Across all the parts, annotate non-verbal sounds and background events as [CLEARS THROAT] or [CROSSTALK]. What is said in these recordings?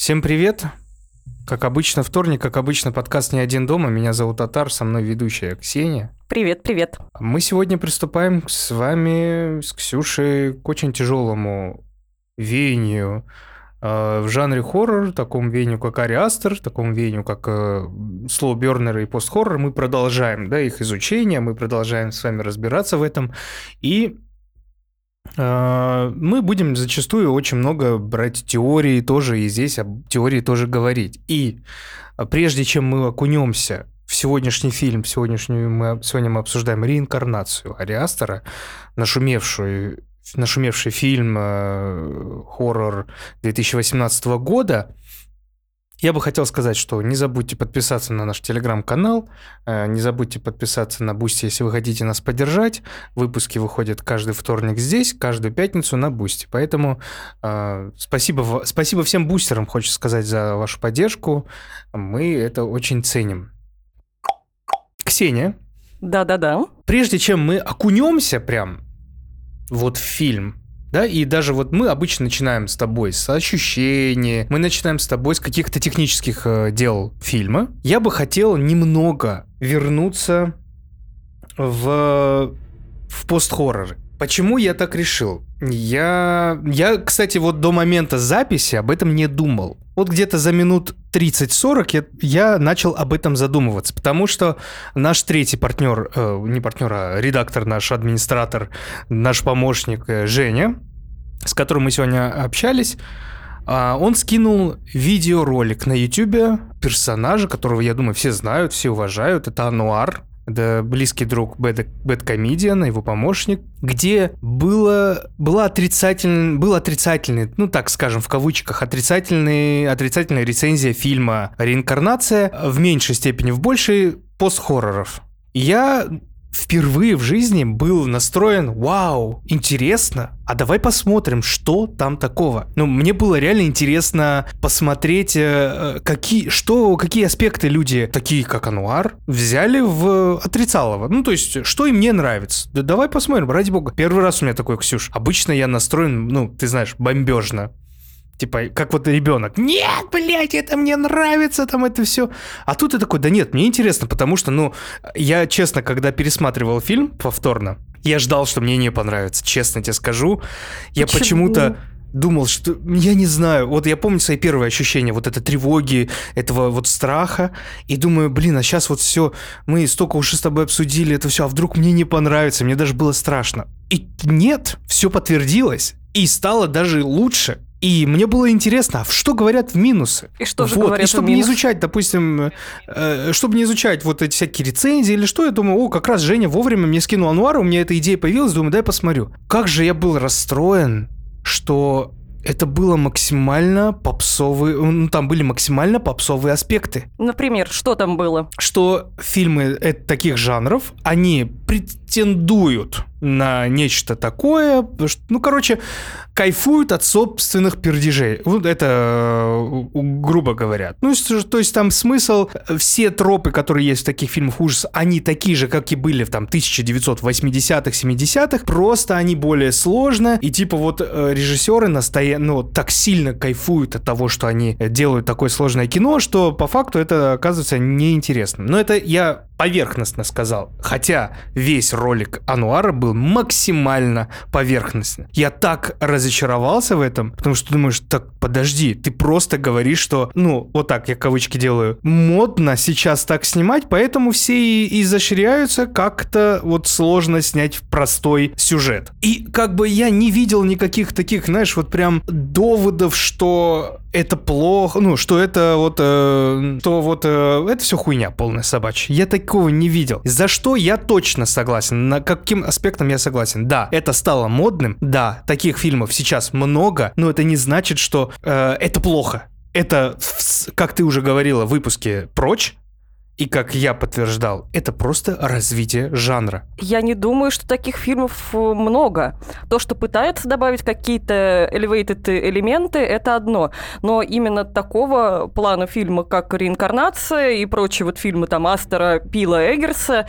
Всем привет! Как обычно, вторник, как обычно, подкаст «Не один дома». Меня зовут Татар, со мной ведущая Ксения. Привет, привет. Мы сегодня приступаем с вами, с Ксюшей, к очень тяжелому веянию э, в жанре хоррор, такому веянию, как Ари Астер, такому веянию, как э, Слоу Бернер и постхоррор. Мы продолжаем да, их изучение, мы продолжаем с вами разбираться в этом. И мы будем зачастую очень много брать теории тоже, и здесь об теории тоже говорить. И прежде чем мы окунемся в сегодняшний фильм, сегодняшнюю мы, сегодня мы обсуждаем реинкарнацию Ари Астера, нашумевшую нашумевший фильм э, хоррор 2018 года. Я бы хотел сказать, что не забудьте подписаться на наш телеграм-канал, э, не забудьте подписаться на Boosty, если вы хотите нас поддержать. Выпуски выходят каждый вторник здесь, каждую пятницу на Boosty. Поэтому э, спасибо, спасибо всем бустерам, хочется сказать, за вашу поддержку. Мы это очень ценим. Ксения. Да-да-да. Прежде чем мы окунемся прям вот в фильм, да, и даже вот мы обычно начинаем с тобой с ощущений, мы начинаем с тобой с каких-то технических э, дел фильма. Я бы хотел немного вернуться в, в пост-хорроры. Почему я так решил? Я, я, кстати, вот до момента записи об этом не думал. Вот где-то за минут 30-40 я, я начал об этом задумываться, потому что наш третий партнер, э, не партнер, а редактор, наш администратор, наш помощник э, Женя, с которым мы сегодня общались, э, он скинул видеоролик на YouTube персонажа, которого, я думаю, все знают, все уважают. Это Ануар, это близкий друг Бэд, Бэд Комедиана, его помощник, где было, была отрицательный, был отрицательный, ну так скажем, в кавычках, отрицательный, отрицательная рецензия фильма «Реинкарнация», в меньшей степени, в большей пост-хорроров. Я впервые в жизни был настроен, вау, интересно, а давай посмотрим, что там такого. Ну, мне было реально интересно посмотреть, э, э, какие, что, какие аспекты люди, такие как Ануар, взяли в отрицалово. Ну, то есть, что им не нравится. Да давай посмотрим, ради бога. Первый раз у меня такой, Ксюш. Обычно я настроен, ну, ты знаешь, бомбежно. Типа, как вот ребенок. Нет, блядь, это мне нравится, там это все. А тут я такой, да нет, мне интересно, потому что, ну, я, честно, когда пересматривал фильм повторно, я ждал, что мне не понравится, честно тебе скажу. Я почему-то думал, что я не знаю, вот я помню свои первые ощущения, вот этой тревоги, этого вот страха, и думаю, блин, а сейчас вот все, мы столько уже с тобой обсудили это все, а вдруг мне не понравится, мне даже было страшно. И нет, все подтвердилось, и стало даже лучше. И мне было интересно, а что говорят в минусы? И что же вот. говорят И чтобы в не минус? изучать, допустим, э, чтобы не изучать вот эти всякие рецензии или что, я думаю, о, как раз Женя вовремя мне скинул Ануара, у меня эта идея появилась, думаю, дай посмотрю. Как же я был расстроен, что это было максимально попсовые, ну, там были максимально попсовые аспекты. Например, что там было? Что фильмы э, таких жанров, они претендуют на нечто такое, ну, короче, кайфуют от собственных пердежей. Вот это, э, грубо говоря. Ну, то есть там смысл, э, все тропы, которые есть в таких фильмах ужасов, они такие же, как и были в там 1980-х, 70-х, просто они более сложно, и типа вот э, режиссеры настоя... ну, так сильно кайфуют от того, что они делают такое сложное кино, что по факту это оказывается неинтересным. Но это я поверхностно сказал. Хотя весь ролик Ануара был максимально поверхностный. Я так разочаровался в этом, потому что думаешь, так, подожди, ты просто говоришь, что, ну, вот так я кавычки делаю, модно сейчас так снимать, поэтому все и изощряются, как-то вот сложно снять простой сюжет. И как бы я не видел никаких таких, знаешь, вот прям доводов, что это плохо, ну, что это вот, э, что вот, э, это все хуйня полная собачья. Я такого не видел. За что я точно согласен, на каким аспектом я согласен. Да, это стало модным, да, таких фильмов сейчас много, но это не значит, что э, это плохо. Это, как ты уже говорила в выпуске «Прочь», и как я подтверждал, это просто развитие жанра. Я не думаю, что таких фильмов э, много. То, что пытаются добавить какие-то elevated элементы, это одно. Но именно такого плана фильма, как «Реинкарнация» и прочие вот фильмы там Астера, Пила, Эггерса,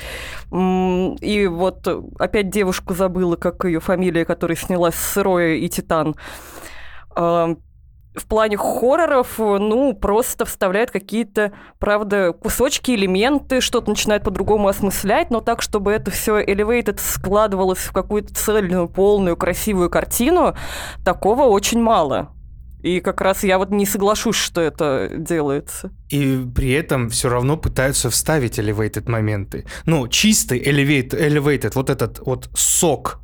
и вот э, опять девушку забыла, как ее фамилия, которая снялась с Роя и Титан. В плане хорроров, ну, просто вставляет какие-то, правда, кусочки, элементы, что-то начинает по-другому осмыслять, но так, чтобы это все elevated складывалось в какую-то цельную, полную, красивую картину, такого очень мало. И как раз я вот не соглашусь, что это делается. И при этом все равно пытаются вставить elevated моменты. Ну, чистый elevated, elevated вот этот вот сок,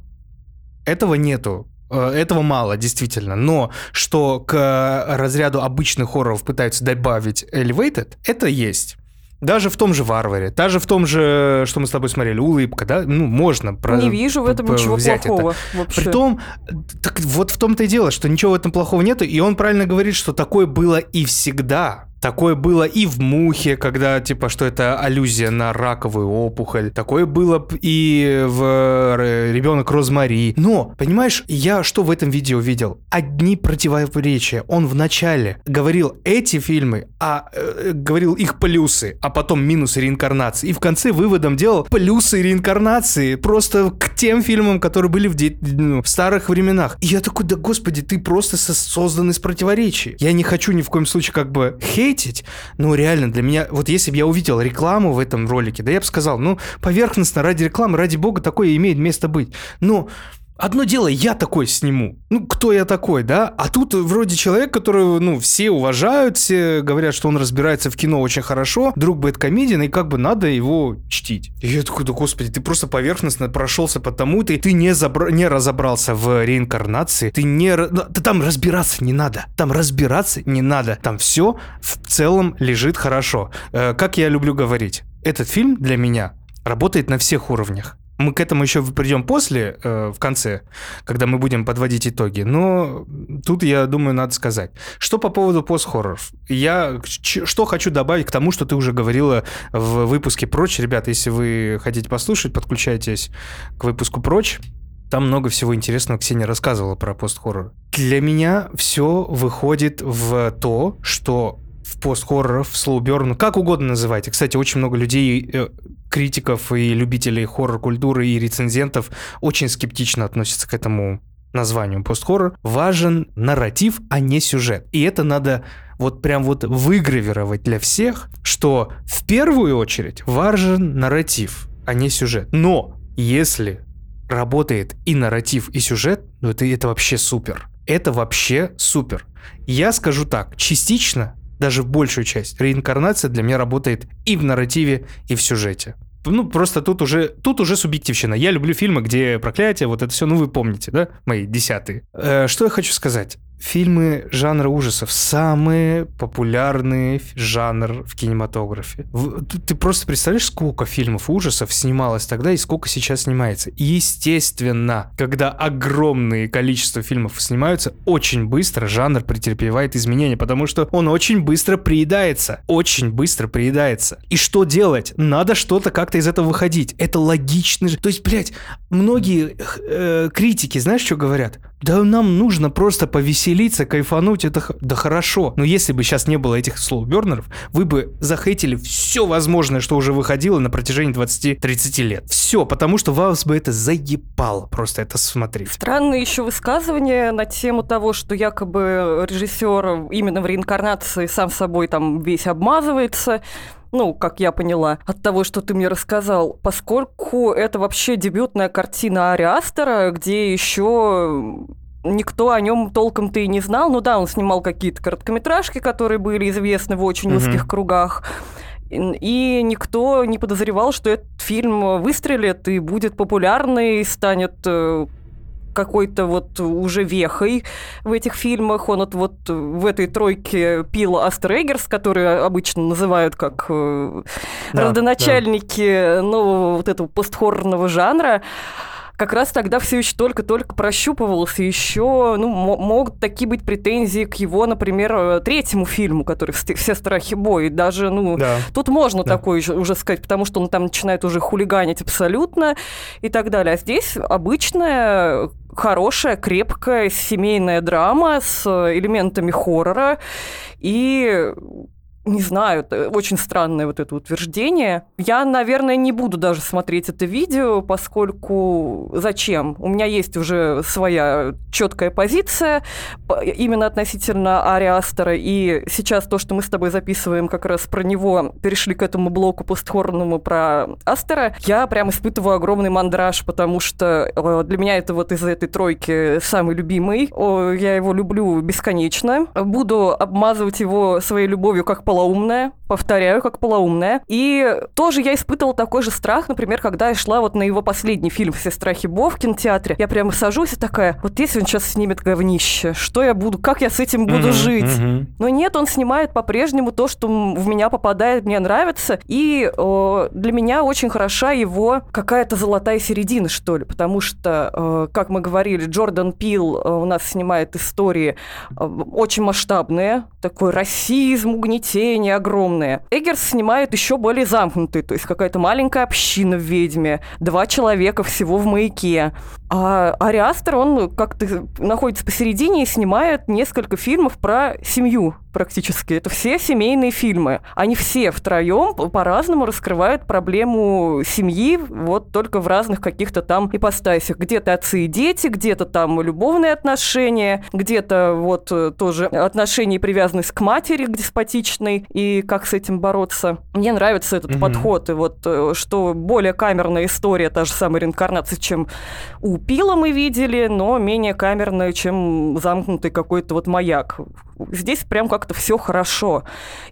этого нету. Э, этого мало, действительно. Но что к разряду обычных хорроров пытаются добавить Elevated, это есть. Даже в том же «Варваре», даже в том же, что мы с тобой смотрели, «Улыбка», да, ну, можно про, Не вижу в этом ничего плохого это. вообще. Притом, так вот в том-то и дело, что ничего в этом плохого нету, и он правильно говорит, что такое было и всегда. Такое было и в «Мухе», когда, типа, что это аллюзия на раковую опухоль. Такое было и в э, «Ребенок Розмари». Но, понимаешь, я что в этом видео видел? Одни противоречия. Он вначале говорил эти фильмы, а э, говорил их плюсы, а потом минусы реинкарнации. И в конце выводом делал плюсы реинкарнации просто к тем фильмам, которые были в, де- ну, в старых временах. И я такой, да господи, ты просто создан из противоречий. Я не хочу ни в коем случае как бы хейт хейтить, ну, реально, для меня, вот если бы я увидел рекламу в этом ролике, да я бы сказал, ну, поверхностно, ради рекламы, ради бога, такое имеет место быть. Но Одно дело, я такой сниму. Ну, кто я такой, да? А тут вроде человек, который, ну, все уважают, все говорят, что он разбирается в кино очень хорошо, друг Бэткомедиан, и как бы надо его чтить. И я такой, да господи, ты просто поверхностно прошелся по тому, ты, ты не, забра... не разобрался в реинкарнации, ты не... Да, там разбираться не надо, там разбираться не надо, там все в целом лежит хорошо. Э, как я люблю говорить, этот фильм для меня работает на всех уровнях. Мы к этому еще придем после, э, в конце, когда мы будем подводить итоги. Но тут, я думаю, надо сказать. Что по поводу пост-хорроров? Я что хочу добавить к тому, что ты уже говорила в выпуске «Прочь». Ребята, если вы хотите послушать, подключайтесь к выпуску «Прочь». Там много всего интересного Ксения рассказывала про пост-хоррор. Для меня все выходит в то, что в пост-хорроров, в слоуберн, как угодно называйте. Кстати, очень много людей э, критиков и любителей хоррор-культуры и рецензентов очень скептично относятся к этому названию пост-хоррор. Важен нарратив, а не сюжет. И это надо вот прям вот выгравировать для всех, что в первую очередь важен нарратив, а не сюжет. Но если работает и нарратив, и сюжет, ну это, это вообще супер. Это вообще супер. Я скажу так, частично даже в большую часть, реинкарнация для меня работает и в нарративе, и в сюжете. Ну, просто тут уже, тут уже субъективщина. Я люблю фильмы, где проклятие, вот это все, ну, вы помните, да, мои десятые. Э, что я хочу сказать? Фильмы жанра ужасов самый популярный жанр в кинематографе. Ты просто представляешь, сколько фильмов ужасов снималось тогда и сколько сейчас снимается. Естественно, когда огромное количество фильмов снимаются, очень быстро жанр претерпевает изменения, потому что он очень быстро приедается. Очень быстро приедается. И что делать? Надо что-то как-то из этого выходить. Это логично. То есть, блядь, многие э, критики, знаешь, что говорят? Да нам нужно просто повеселиться, кайфануть, это да хорошо. Но если бы сейчас не было этих слоубернеров, вы бы захейтили все возможное, что уже выходило на протяжении 20-30 лет. Все, потому что вас бы это заебало просто это смотреть. Странное еще высказывание на тему того, что якобы режиссер именно в реинкарнации сам собой там весь обмазывается ну, как я поняла, от того, что ты мне рассказал, поскольку это вообще дебютная картина Ари Астера, где еще никто о нем толком-то и не знал. Ну да, он снимал какие-то короткометражки, которые были известны в очень mm-hmm. узких кругах. И никто не подозревал, что этот фильм выстрелит и будет популярный, станет э, какой-то вот уже вехой в этих фильмах. Он вот, вот в этой тройке пил Астрегерс, которые обычно называют как э, да, родоначальники да. нового вот этого постхоррорного жанра как раз тогда все еще только-только прощупывался. Еще ну, могут такие быть претензии к его, например, э, третьему фильму, который «Все страхи боя». Даже, ну, да. тут можно да. такое уже сказать, потому что он там начинает уже хулиганить абсолютно и так далее. А здесь обычная хорошая, крепкая семейная драма с элементами хоррора. И не знаю, это очень странное вот это утверждение. Я, наверное, не буду даже смотреть это видео, поскольку зачем? У меня есть уже своя четкая позиция именно относительно Ари Астера, и сейчас то, что мы с тобой записываем как раз про него, перешли к этому блоку постхорному про Астера, я прям испытываю огромный мандраж, потому что э, для меня это вот из этой тройки самый любимый. Я его люблю бесконечно. Буду обмазывать его своей любовью как полоумная, повторяю, как полоумная. И тоже я испытывала такой же страх, например, когда я шла вот на его последний фильм «Все страхи Бо» в кинотеатре. Я прямо сажусь и такая, вот если он сейчас снимет говнище, что я буду, как я с этим буду mm-hmm, жить? Mm-hmm. Но нет, он снимает по-прежнему то, что в меня попадает, мне нравится. И э, для меня очень хороша его какая-то золотая середина, что ли, потому что, э, как мы говорили, Джордан Пил э, у нас снимает истории э, очень масштабные, такой расизм, угнетение огромное. Эггерс снимает еще более замкнутый, то есть какая-то маленькая община в «Ведьме», два человека всего в «Маяке». А Ариастер, он как-то находится посередине и снимает несколько фильмов про семью практически. Это все семейные фильмы. Они все втроем по-разному раскрывают проблему семьи, вот только в разных каких-то там ипостасях. Где-то отцы и дети, где-то там любовные отношения, где-то вот тоже отношения и привязанность к матери, деспотичной, и как с этим бороться. Мне нравится этот угу. подход, и вот э, что более камерная история, та же самая реинкарнация, чем у Пила мы видели, но менее камерную, чем замкнутый какой-то вот маяк. Здесь прям как-то все хорошо.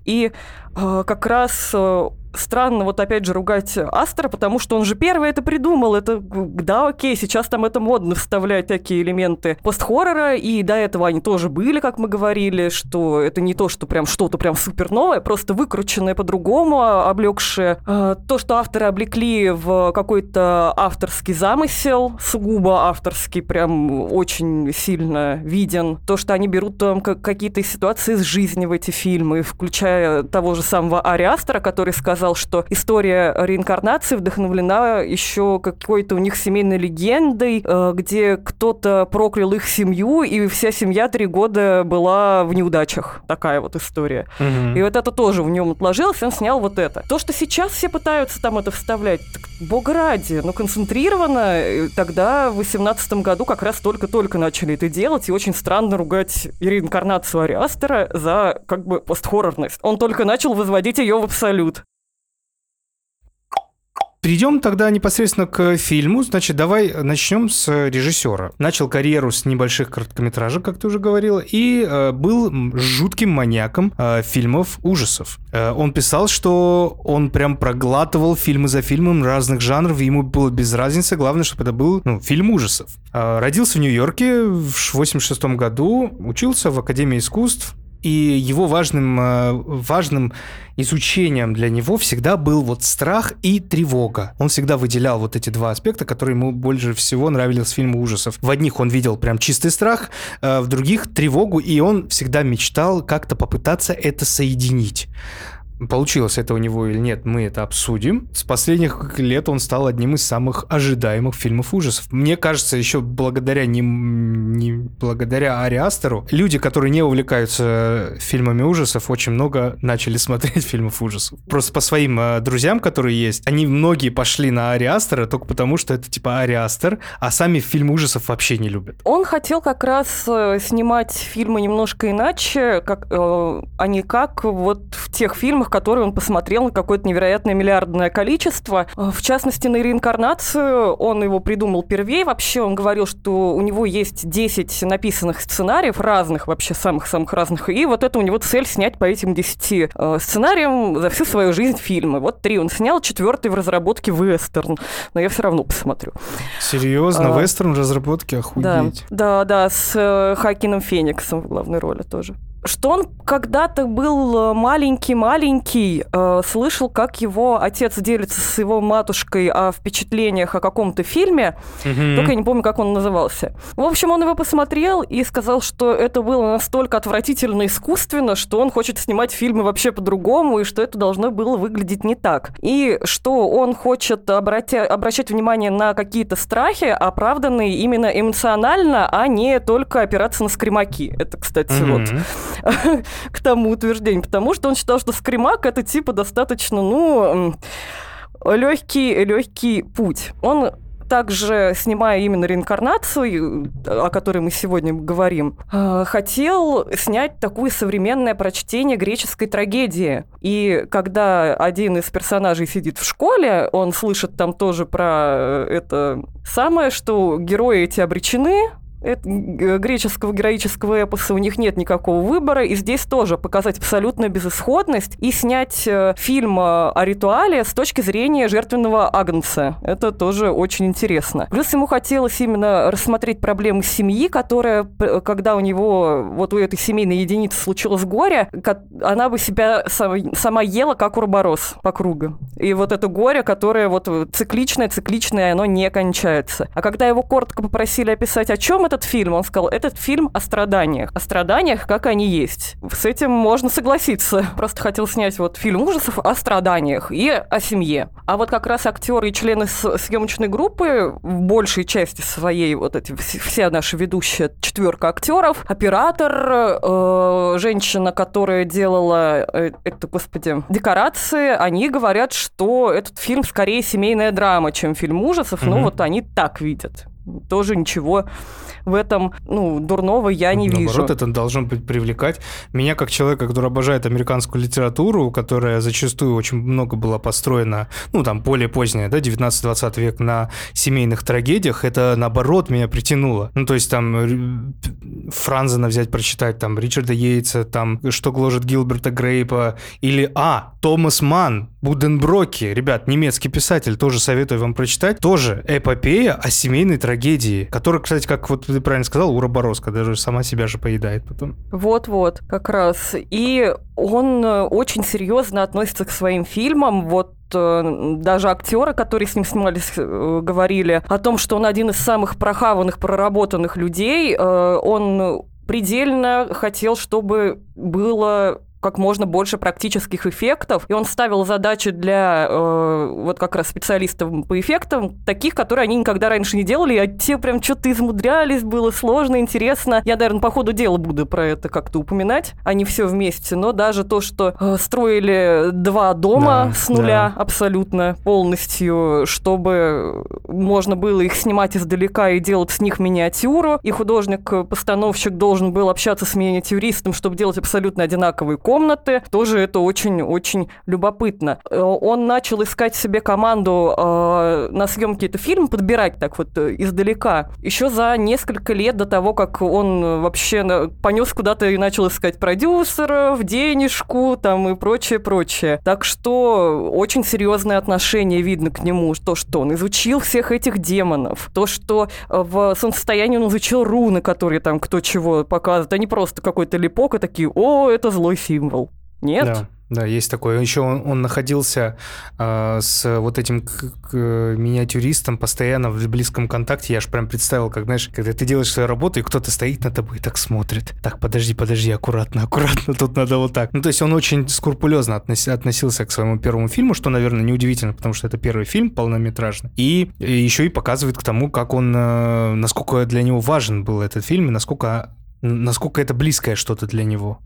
И э, как раз э, странно вот опять же ругать Астра, потому что он же первый это придумал. Это, да, окей, сейчас там это модно вставлять такие элементы постхоррора, и до этого они тоже были, как мы говорили, что это не то, что прям что-то прям супер новое, просто выкрученное по-другому, облегшее. А, то, что авторы облекли в какой-то авторский замысел, сугубо авторский, прям очень сильно виден. То, что они берут там какие-то ситуации из жизни в эти фильмы, включая того же самого Ари Астера, который сказал, сказал, что история реинкарнации вдохновлена еще какой-то у них семейной легендой, э, где кто-то проклял их семью, и вся семья три года была в неудачах. Такая вот история. Угу. И вот это тоже в нем отложилось, он снял вот это. То, что сейчас все пытаются там это вставлять, так, бог ради, но концентрированно, э, тогда в 18 году как раз только-только начали это делать, и очень странно ругать реинкарнацию Ариастера за как бы постхоррорность. Он только начал возводить ее в абсолют. Перейдем тогда непосредственно к фильму. Значит, давай начнем с режиссера. Начал карьеру с небольших короткометражек, как ты уже говорила, и э, был жутким маньяком э, фильмов ужасов. Э, он писал, что он прям проглатывал фильмы за фильмом разных жанров, ему было без разницы, главное, чтобы это был ну, фильм ужасов. Э, родился в Нью-Йорке в 86 году, учился в Академии искусств, и его важным, э, важным изучением для него всегда был вот страх и тревога. Он всегда выделял вот эти два аспекта, которые ему больше всего нравились в фильмах ужасов. В одних он видел прям чистый страх, э, в других тревогу, и он всегда мечтал как-то попытаться это соединить. Получилось это у него или нет, мы это обсудим. С последних лет он стал одним из самых ожидаемых фильмов ужасов. Мне кажется, еще благодаря не, не благодаря Ари Астеру, люди, которые не увлекаются фильмами ужасов, очень много начали смотреть [LAUGHS] фильмов ужасов. Просто по своим э, друзьям, которые есть, они многие пошли на Ари Астера только потому, что это типа Ари Астер, а сами фильм ужасов вообще не любят. Он хотел как раз э, снимать фильмы немножко иначе, как, э, а не как вот в тех фильмах, фильмах, которые он посмотрел на какое-то невероятное миллиардное количество. В частности, на реинкарнацию он его придумал первее. Вообще он говорил, что у него есть 10 написанных сценариев, разных вообще, самых-самых разных. И вот это у него цель снять по этим 10 э, сценариям за всю свою жизнь фильмы. Вот три он снял, четвертый в разработке вестерн. Но я все равно посмотрю. Серьезно? А, вестерн в разработке? Охуеть. Да, да, да, с э, Хакином Фениксом в главной роли тоже что он когда-то был маленький-маленький, э, слышал, как его отец делится с его матушкой о впечатлениях о каком-то фильме, mm-hmm. только я не помню, как он назывался. В общем, он его посмотрел и сказал, что это было настолько отвратительно искусственно, что он хочет снимать фильмы вообще по-другому, и что это должно было выглядеть не так. И что он хочет обратя- обращать внимание на какие-то страхи, оправданные именно эмоционально, а не только опираться на скримаки. Это, кстати, mm-hmm. вот [LAUGHS] к тому утверждению, потому что он считал, что скримак это типа достаточно, ну, легкий, легкий путь. Он также, снимая именно реинкарнацию, о которой мы сегодня говорим, э, хотел снять такое современное прочтение греческой трагедии. И когда один из персонажей сидит в школе, он слышит там тоже про это самое, что герои эти обречены, греческого героического эпоса у них нет никакого выбора, и здесь тоже показать абсолютную безысходность и снять э, фильм э, о ритуале с точки зрения жертвенного агнца. Это тоже очень интересно. Плюс ему хотелось именно рассмотреть проблемы семьи, которая, когда у него, вот у этой семейной единицы случилось горе, она бы себя сама ела, как урборос по кругу. И вот это горе, которое вот цикличное, цикличное, оно не кончается. А когда его коротко попросили описать, о чем этот фильм? Он сказал, этот фильм о страданиях. О страданиях, как они есть. С этим можно согласиться. Просто хотел снять вот фильм ужасов о страданиях и о семье. А вот как раз актеры и члены съемочной группы в большей части своей, вот эти вся наша ведущая четверка актеров, оператор, э, женщина, которая делала э, это, господи, декорации, они говорят, что этот фильм скорее семейная драма, чем фильм ужасов. Mm-hmm. Ну вот они так видят тоже ничего в этом, ну, дурного я не Наоборот, вижу. Наоборот, это должно быть привлекать. Меня, как человека, который обожает американскую литературу, которая зачастую очень много была построена, ну, там, более поздняя, да, 19-20 век на семейных трагедиях, это, наоборот, меня притянуло. Ну, то есть, там, Франзена взять, прочитать, там, Ричарда Йейтса, там, что гложет Гилберта Грейпа, или, а, Томас Ман, Буденброки, ребят, немецкий писатель, тоже советую вам прочитать, тоже эпопея о семейной трагедии, которая, кстати, как вот ты правильно сказал, Ура-Боровска даже сама себя же поедает потом. Вот-вот, как раз. И он э, очень серьезно относится к своим фильмам, вот э, даже актеры, которые с ним снимались, э, говорили о том, что он один из самых прохаванных, проработанных людей. Он предельно хотел, чтобы было как можно больше практических эффектов, и он ставил задачи для э, вот как раз специалистов по эффектам, таких, которые они никогда раньше не делали, а те прям что-то измудрялись, было сложно, интересно. Я, наверное, по ходу дела буду про это как-то упоминать, а не все вместе, но даже то, что э, строили два дома да, с нуля да. абсолютно полностью, чтобы можно было их снимать издалека и делать с них миниатюру, и художник-постановщик должен был общаться с миниатюристом, чтобы делать абсолютно одинаковые комнаты, комнаты. Тоже это очень-очень любопытно. Э, он начал искать себе команду э, на съемке этого фильма, подбирать так вот э, издалека. Еще за несколько лет до того, как он вообще понес куда-то и начал искать продюсеров, денежку там и прочее, прочее. Так что очень серьезное отношение видно к нему. То, что он изучил всех этих демонов. То, что в солнцестоянии он изучил руны, которые там кто чего показывает. Они просто какой-то липок и такие, о, это злой фильм символ. Нет? Да. Да, есть такое. Еще он, он находился э, с вот этим к, к, миниатюристом постоянно в близком контакте. Я аж прям представил, как, знаешь, когда ты делаешь свою работу, и кто-то стоит на тобой и так смотрит. Так, подожди, подожди, аккуратно, аккуратно, тут надо вот так. Ну, то есть он очень скрупулезно относ, относился к своему первому фильму, что, наверное, неудивительно, потому что это первый фильм полнометражный. И, и еще и показывает к тому, как он, э, насколько для него важен был этот фильм, и насколько, насколько это близкое что-то для него.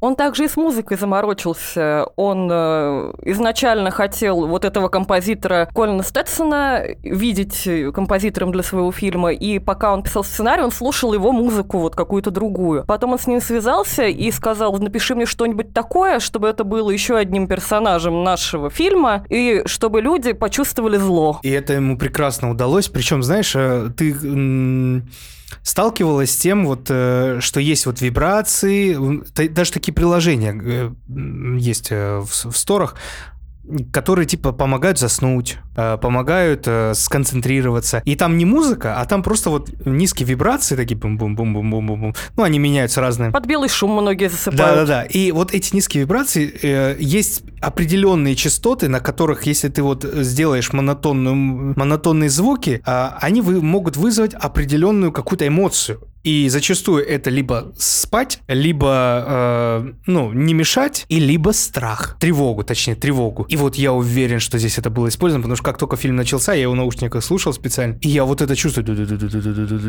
Он также и с музыкой заморочился. Он э, изначально хотел вот этого композитора Колина Стэтсона видеть композитором для своего фильма, и пока он писал сценарий, он слушал его музыку, вот какую-то другую. Потом он с ним связался и сказал, напиши мне что-нибудь такое, чтобы это было еще одним персонажем нашего фильма, и чтобы люди почувствовали зло. И это ему прекрасно удалось. Причем, знаешь, э, ты сталкивалась с тем, вот, э, что есть вот вибрации, даже такие приложения э, есть э, в, в сторах, которые типа помогают заснуть, э, помогают э, сконцентрироваться. И там не музыка, а там просто вот низкие вибрации такие бум-бум-бум-бум-бум-бум. Ну, они меняются разные. Под белый шум многие засыпают. Да-да-да. И вот эти низкие вибрации, э, есть определенные частоты, на которых, если ты вот сделаешь монотонную, монотонные звуки, они вы, могут вызвать определенную какую-то эмоцию. И зачастую это либо спать, либо, э, ну, не мешать, и либо страх. Тревогу, точнее, тревогу. И вот я уверен, что здесь это было использовано, потому что как только фильм начался, я его в наушниках слушал специально, и я вот это чувствую.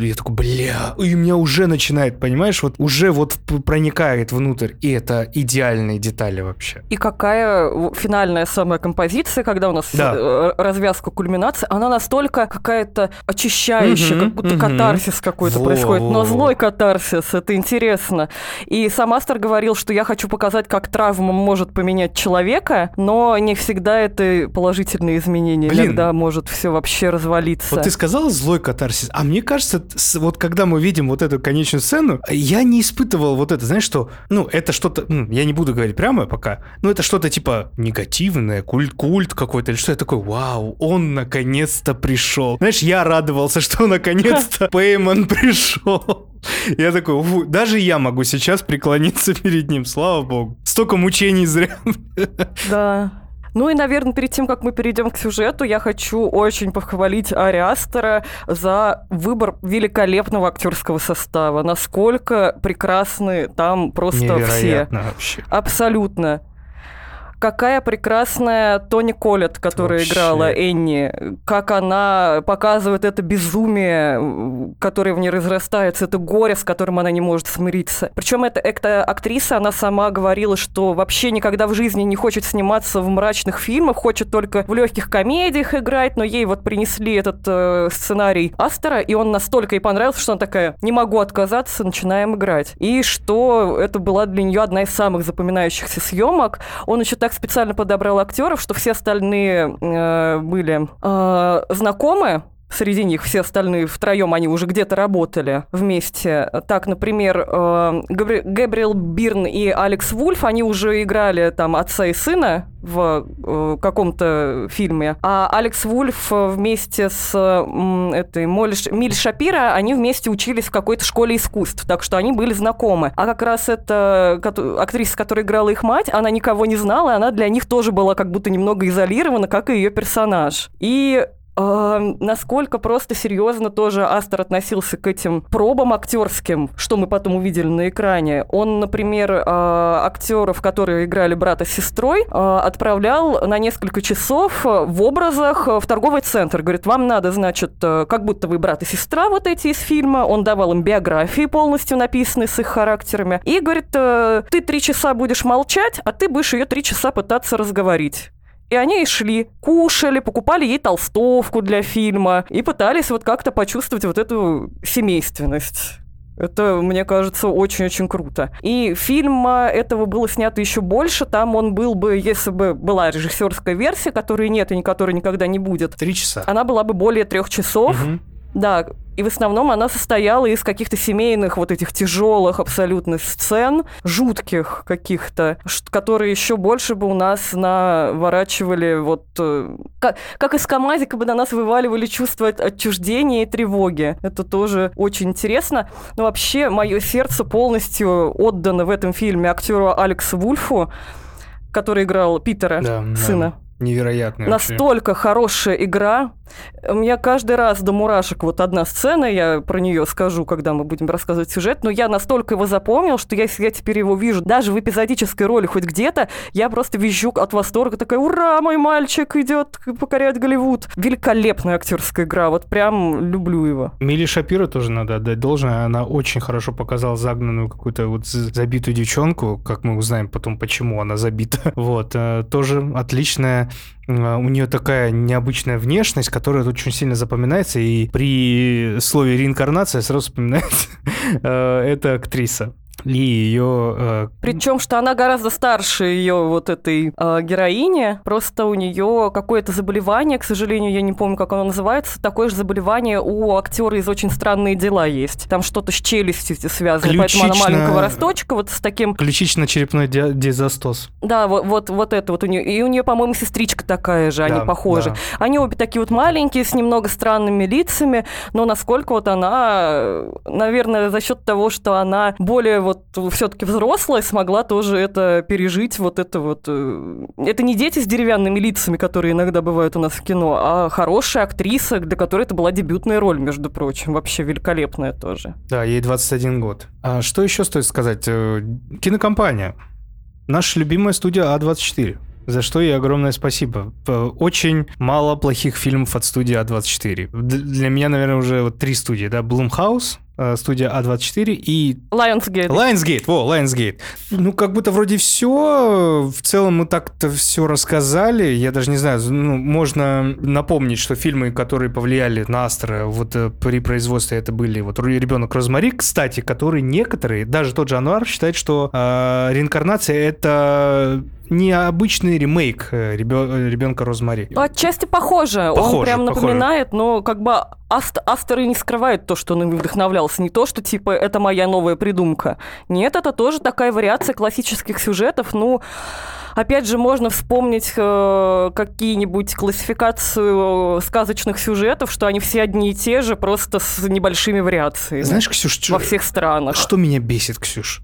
Я такой, бля, и меня уже начинает, понимаешь, вот уже вот проникает внутрь. И это идеальные детали вообще. И какая финальная самая композиция, когда у нас да. Э, развязка, кульминация, она настолько какая-то очищающая, угу, как будто угу. катарсис какой-то происходит. Но злой катарсис, это интересно. И сам Астер говорил, что я хочу показать, как травма может поменять человека, но не всегда это положительные изменения. Блин. Иногда может все вообще развалиться. Вот ты сказал злой катарсис, а мне кажется, вот когда мы видим вот эту конечную сцену, я не испытывал вот это, знаешь, что, ну, это что-то, я не буду говорить прямо пока, но это что-то типа негативное, культ-культ какой-то, или что я такой, вау, он наконец-то пришел. Знаешь, я радовался, [LAUGHS] что наконец-то [LAUGHS] Пейман пришел. [LAUGHS] Я такой, Фу, даже я могу сейчас преклониться перед ним, слава богу. Столько мучений зря. [LAUGHS] Да. Ну и, наверное, перед тем, как мы перейдем к сюжету, я хочу очень похвалить Ариастера за выбор великолепного актерского состава. Насколько прекрасны там просто Невероятно все. вообще. Абсолютно. Какая прекрасная Тони Коллет, которая Вообще. играла Энни. Как она показывает это безумие, которое в ней разрастается, это горе, с которым она не может смириться. Причем эта, эта актриса, она сама говорила, что вообще никогда в жизни не хочет сниматься в мрачных фильмах, хочет только в легких комедиях играть, но ей вот принесли этот э, сценарий Астера, и он настолько ей понравился, что она такая, не могу отказаться, начинаем играть. И что это была для нее одна из самых запоминающихся съемок. Он еще так так специально подобрал актеров, что все остальные э, были э, знакомы Среди них все остальные втроем они уже где-то работали вместе. Так, например, э, Габриэл Бирн и Алекс Вульф, они уже играли там отца и сына в э, каком-то фильме. А Алекс Вульф вместе с этой Моль, Миль Шапира, они вместе учились в какой-то школе искусств, так что они были знакомы. А как раз эта актриса, которая играла их мать, она никого не знала, она для них тоже была как будто немного изолирована, как и ее персонаж. И насколько просто серьезно тоже Астер относился к этим пробам актерским, что мы потом увидели на экране. Он, например, а, актеров, которые играли брата с сестрой, а, отправлял на несколько часов в образах в торговый центр. Говорит, вам надо, значит, э, как будто вы брат и сестра вот эти из фильма. Он давал им биографии полностью написанные с их характерами. И говорит, э, ты три часа будешь молчать, а ты будешь ее три часа пытаться разговорить. И они шли, кушали, покупали ей толстовку для фильма и пытались вот как-то почувствовать вот эту семейственность. Это, мне кажется, очень-очень круто. И фильма этого было снято еще больше. Там он был бы, если бы была режиссерская версия, которой нет и которой никогда не будет. Три часа. Она была бы более трех часов. Угу. Да, и в основном она состояла из каких-то семейных вот этих тяжелых абсолютно сцен, жутких каких-то, которые еще больше бы у нас наворачивали вот... Э, как, как из Камазика бы на нас вываливали чувство отчуждения и тревоги. Это тоже очень интересно. Но вообще мое сердце полностью отдано в этом фильме актеру Алексу Вульфу, который играл Питера, да, сына. Да. Невероятно. Настолько вообще. хорошая игра. У меня каждый раз до мурашек вот одна сцена, я про нее скажу, когда мы будем рассказывать сюжет, но я настолько его запомнил, что если я теперь его вижу даже в эпизодической роли хоть где-то, я просто визжу от восторга, такая, ура, мой мальчик идет покорять Голливуд. Великолепная актерская игра, вот прям люблю его. Мили Шапира тоже надо отдать должное, она очень хорошо показала загнанную какую-то вот забитую девчонку, как мы узнаем потом, почему она забита. [LAUGHS] Вот, э, тоже отличная у нее такая необычная внешность, которая очень сильно запоминается, и при слове реинкарнация сразу вспоминается [LAUGHS] э, эта актриса ли ее... Э... Причем, что она гораздо старше ее вот этой э, героини, просто у нее какое-то заболевание, к сожалению, я не помню, как оно называется, такое же заболевание у актера из «Очень странные дела» есть. Там что-то с челюстью связано, Ключично... поэтому она маленького росточка, вот с таким... Ключично-черепной дизастоз. Да, вот, вот, вот это вот у нее. И у нее, по-моему, сестричка такая же, они похожи. Да. Они обе такие вот маленькие, с немного странными лицами, но насколько вот она, наверное, за счет того, что она более вот все-таки взрослая смогла тоже это пережить, вот это вот. Э, это не дети с деревянными лицами, которые иногда бывают у нас в кино, а хорошая актриса, для которой это была дебютная роль, между прочим, вообще великолепная тоже. Да, ей 21 год. А что еще стоит сказать? Э, кинокомпания. Наша любимая студия А24. За что ей огромное спасибо. Очень мало плохих фильмов от студии А24. Для меня, наверное, уже вот три студии, да, Blumhouse, Э, студия А24 и... Lionsgate. Lionsgate, во, Lionsgate. Ну, как будто вроде все. В целом мы так-то все рассказали. Я даже не знаю, ну, можно напомнить, что фильмы, которые повлияли на Астра вот э, при производстве, это были вот «Ребенок Розмари», кстати, который некоторые, даже тот же Ануар считает, что э, реинкарнация — это необычный ремейк э, ребенка Розмари. Ну, отчасти похоже. похоже он прям напоминает, похоже. но как бы Аст, Астер и не скрывает то, что он им вдохновлялся. Не то, что типа это моя новая придумка. Нет, это тоже такая вариация классических сюжетов. Ну, опять же, можно вспомнить э, какие-нибудь классификацию сказочных сюжетов, что они все одни и те же, просто с небольшими вариациями. Знаешь, Ксюш, во всех странах. Что меня бесит, Ксюш?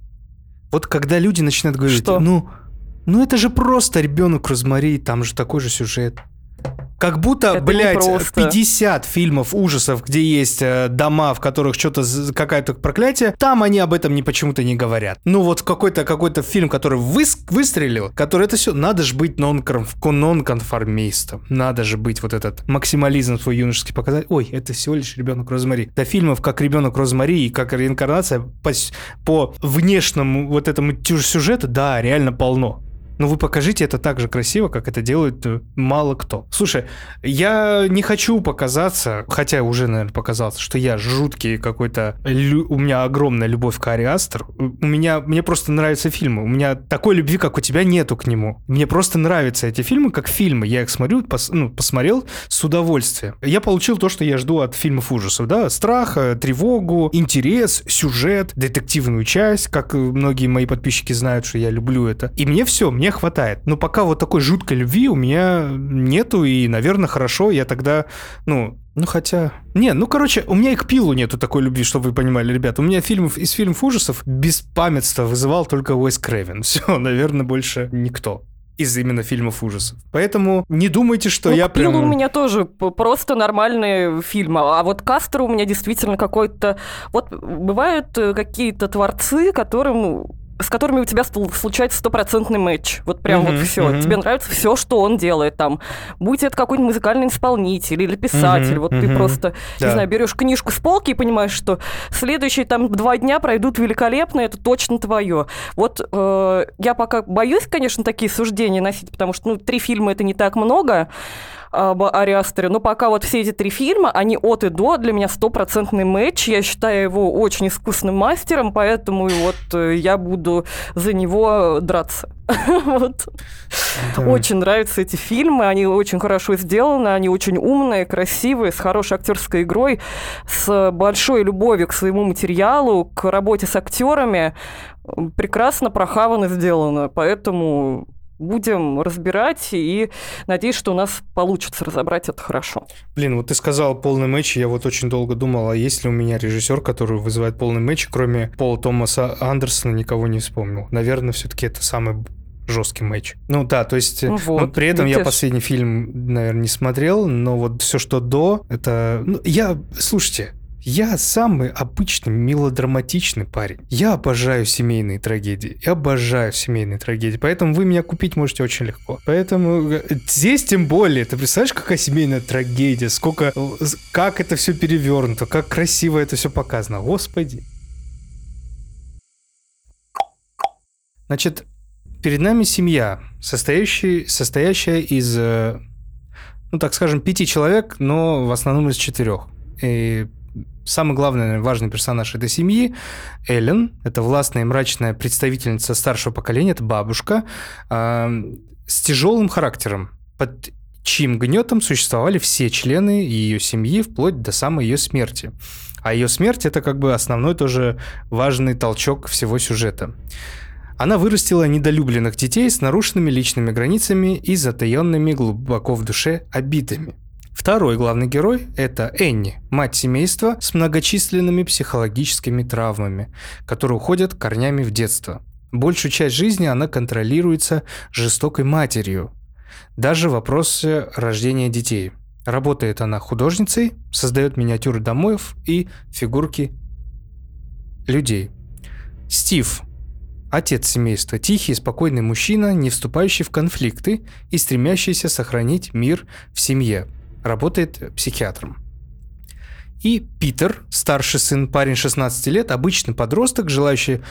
Вот когда люди начинают говорить, что? ну, ну это же просто ребенок Розмари, там же такой же сюжет. Как будто, это блядь, 50 фильмов ужасов, где есть э, дома, в которых что-то какое-то проклятие, там они об этом не почему-то не говорят. Ну вот какой-то какой-то фильм, который выс выстрелил, который это все, надо же быть нон-конформистом, надо же быть вот этот максимализм свой юношеский показать. Ой, это всего лишь ребенок Розмари. До фильмов как ребенок Розмари и как реинкарнация по, по внешнему вот этому сюжету, да, реально полно. Но вы покажите это так же красиво, как это делает э, мало кто. Слушай, я не хочу показаться, хотя уже, наверное, показался, что я жуткий какой-то... Лю... У меня огромная любовь к Ари Астер. У меня... Мне просто нравятся фильмы. У меня такой любви, как у тебя, нету к нему. Мне просто нравятся эти фильмы, как фильмы. Я их смотрю, пос... ну, посмотрел с удовольствием. Я получил то, что я жду от фильмов ужасов, да? Страх, э, тревогу, интерес, сюжет, детективную часть, как многие мои подписчики знают, что я люблю это. И мне все, мне хватает. Но пока вот такой жуткой любви у меня нету, и, наверное, хорошо, я тогда, ну, ну хотя... Не, ну короче, у меня и к пилу нету такой любви, чтобы вы понимали, ребят. У меня фильмов из фильмов ужасов без памятства вызывал только Уэс Крэвен. [LAUGHS] Все, наверное, больше никто из именно фильмов ужасов. Поэтому не думайте, что ну, я прям... у меня тоже просто нормальные фильмы. А вот Кастер у меня действительно какой-то... Вот бывают э, какие-то творцы, которым с которыми у тебя случается стопроцентный матч. Вот прям mm-hmm, вот все. Mm-hmm. Тебе нравится все, что он делает там. Будь это какой-нибудь музыкальный исполнитель или писатель. Mm-hmm, вот mm-hmm. ты просто, да. не знаю, берешь книжку с полки и понимаешь, что следующие там два дня пройдут великолепно, это точно твое. Вот э, я пока боюсь, конечно, такие суждения носить, потому что ну, три фильма это не так много об Ариастере. Но пока вот все эти три фильма, они от и до для меня стопроцентный матч. Я считаю его очень искусным мастером, поэтому вот э, я буду за него драться. [LAUGHS] вот. Да. Очень нравятся эти фильмы, они очень хорошо сделаны, они очень умные, красивые, с хорошей актерской игрой, с большой любовью к своему материалу, к работе с актерами. Прекрасно прохавано сделано, поэтому будем разбирать и надеюсь, что у нас получится разобрать это хорошо. Блин, вот ты сказал полный матч, я вот очень долго думал, а есть ли у меня режиссер, который вызывает полный матч, кроме Пола Томаса Андерсона, никого не вспомнил. Наверное, все-таки это самый жесткий матч. Ну да, то есть, ну, вот, ну, при этом я последний фильм, наверное, не смотрел, но вот все, что до, это... Ну, я, слушайте, я самый обычный мелодраматичный парень. Я обожаю семейные трагедии. Я обожаю семейные трагедии. Поэтому вы меня купить можете очень легко. Поэтому э, здесь тем более. Ты представляешь, какая семейная трагедия? Сколько... Как это все перевернуто? Как красиво это все показано. Господи. Значит, перед нами семья, состоящая, состоящая из, э, ну так скажем, пяти человек, но в основном из четырех. И самый главный, важный персонаж этой семьи – Эллен. Это властная и мрачная представительница старшего поколения, это бабушка, э, с тяжелым характером, под чьим гнетом существовали все члены ее семьи вплоть до самой ее смерти. А ее смерть – это как бы основной тоже важный толчок всего сюжета. Она вырастила недолюбленных детей с нарушенными личными границами и затаенными глубоко в душе обидами. Второй главный герой – это Энни, мать семейства с многочисленными психологическими травмами, которые уходят корнями в детство. Большую часть жизни она контролируется жестокой матерью, даже в вопросе рождения детей. Работает она художницей, создает миниатюры домов и фигурки людей. Стив Отец семейства – тихий, спокойный мужчина, не вступающий в конфликты и стремящийся сохранить мир в семье. Работает психиатром. И Питер, старший сын, парень 16 лет, обычный подросток, желающий,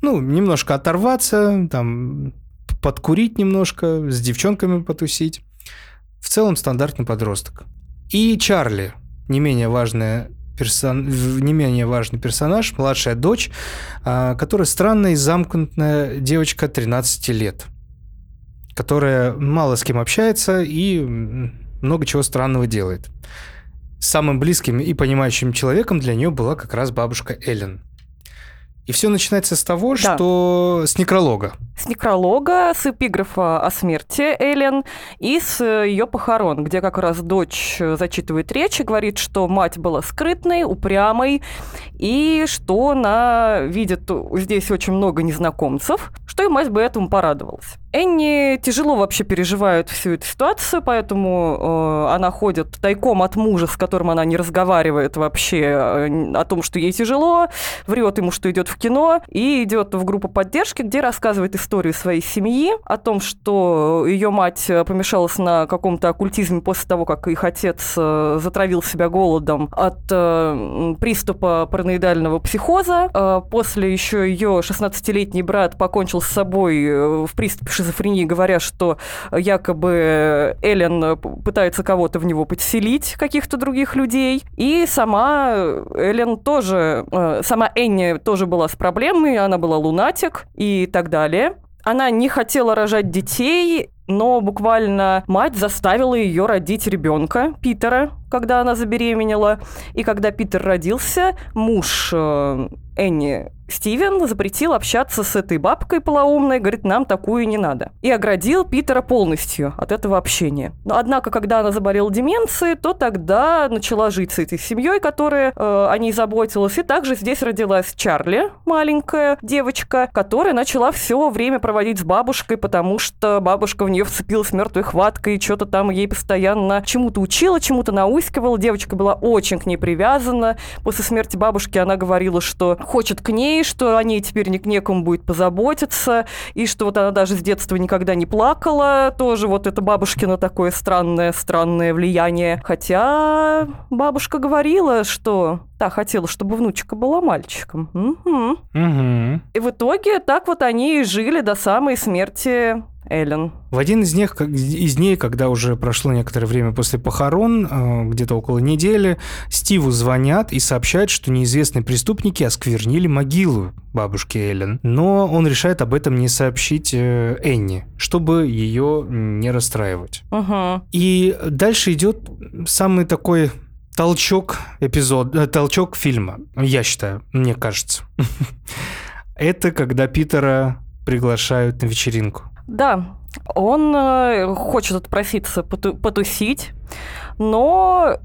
ну, немножко оторваться, там, подкурить немножко, с девчонками потусить. В целом стандартный подросток. И Чарли, не менее важная персон... не менее важный персонаж, младшая дочь, а, которая странная и замкнутая девочка 13 лет, которая мало с кем общается и много чего странного делает. Самым близким и понимающим человеком для нее была как раз бабушка Эллен. И все начинается с того, да. что с некролога. С некролога, с эпиграфа о смерти Эллен и с ее похорон, где как раз дочь зачитывает речь и говорит, что мать была скрытной, упрямой, и что она видит здесь очень много незнакомцев, что и мать бы этому порадовалась. Энни тяжело вообще переживает всю эту ситуацию, поэтому э, она ходит тайком от мужа, с которым она не разговаривает вообще э, о том, что ей тяжело, врет ему, что идет в кино, и идет в группу поддержки, где рассказывает историю своей семьи, о том, что ее мать помешалась на каком-то оккультизме после того, как их отец э, затравил себя голодом от э, приступа параноидального психоза. Э, после еще ее 16-летний брат покончил с собой э, в приступе шизофрении, говоря, что якобы Эллен пытается кого-то в него подселить, каких-то других людей. И сама Эллен тоже, э, сама Энни тоже была с проблемой, она была лунатик и так далее. Она не хотела рожать детей, но буквально мать заставила ее родить ребенка Питера, когда она забеременела. И когда Питер родился, муж э, Энни Стивен запретил общаться с этой бабкой полоумной, говорит, нам такую не надо. И оградил Питера полностью от этого общения. Но однако, когда она заболела деменцией, то тогда начала жить с этой семьей, которая э, о ней заботилась. И также здесь родилась Чарли, маленькая девочка, которая начала все время проводить с бабушкой, потому что бабушка в нее вцепилась мертвой хваткой, и что-то там ей постоянно чему-то учила, чему-то наускивала. Девочка была очень к ней привязана. После смерти бабушки она говорила, что хочет к ней, что о ней теперь не, некому будет позаботиться, и что вот она даже с детства никогда не плакала, тоже вот это бабушкино такое странное, странное влияние. Хотя бабушка говорила, что та хотела, чтобы внучка была мальчиком. Угу. Угу. И в итоге так вот они и жили до самой смерти Эллен. В один из них, из дней, когда уже прошло некоторое время после похорон, э, где-то около недели, Стиву звонят и сообщают, что неизвестные преступники осквернили могилу бабушки Эллен. Но он решает об этом не сообщить э, Энни, чтобы ее не расстраивать. Угу. И дальше идет самый такой толчок эпизод, э, толчок фильма, я считаю, мне кажется. [LAUGHS] Это когда Питера приглашают на вечеринку. Да, он э, хочет отпроситься потусить, но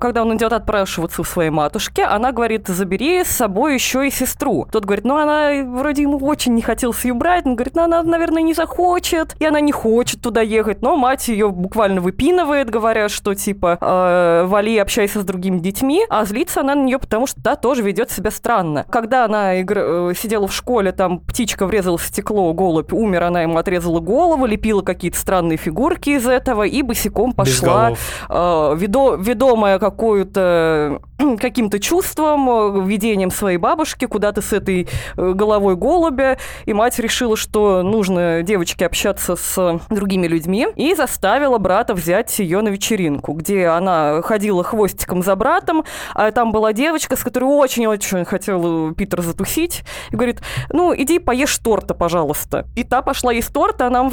когда он идет отпрашиваться у своей матушки, она говорит, забери с собой еще и сестру. Тот говорит, ну она вроде ему очень не хотел ее брать, он говорит, ну она, наверное, не захочет, и она не хочет туда ехать, но мать ее буквально выпинывает, говоря, что типа э, вали, общайся с другими детьми, а злится она на нее, потому что та тоже ведет себя странно. Когда она игр... Э, сидела в школе, там птичка врезалась в стекло, голубь умер, она ему отрезала голову, лепила какие-то странные фигурки из этого и босиком пошла Э, ведо, ведомая какую-то [CLEARS THROAT] каким-то чувством, э, видением своей бабушки куда-то с этой э, головой голубя, и мать решила, что нужно девочке общаться с другими людьми, и заставила брата взять ее на вечеринку, где она ходила хвостиком за братом, а там была девочка, с которой очень-очень хотел Питер затусить, и говорит, ну, иди поешь торта, пожалуйста. И та пошла есть торт, а нам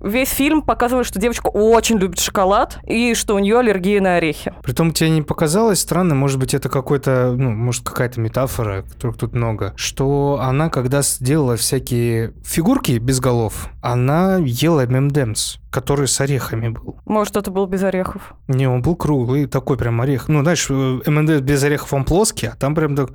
весь фильм показывает, что девочка очень любит шоколад, и что что у нее аллергия на орехи. Притом тебе не показалось странно, может быть, это какой-то, ну, может, какая-то метафора, которых тут много, что она, когда сделала всякие фигурки без голов, она ела ММДМС который с орехами был. Может, это был без орехов? Не, он был круглый, такой прям орех. Ну, знаешь, МНД без орехов он плоский, а там прям так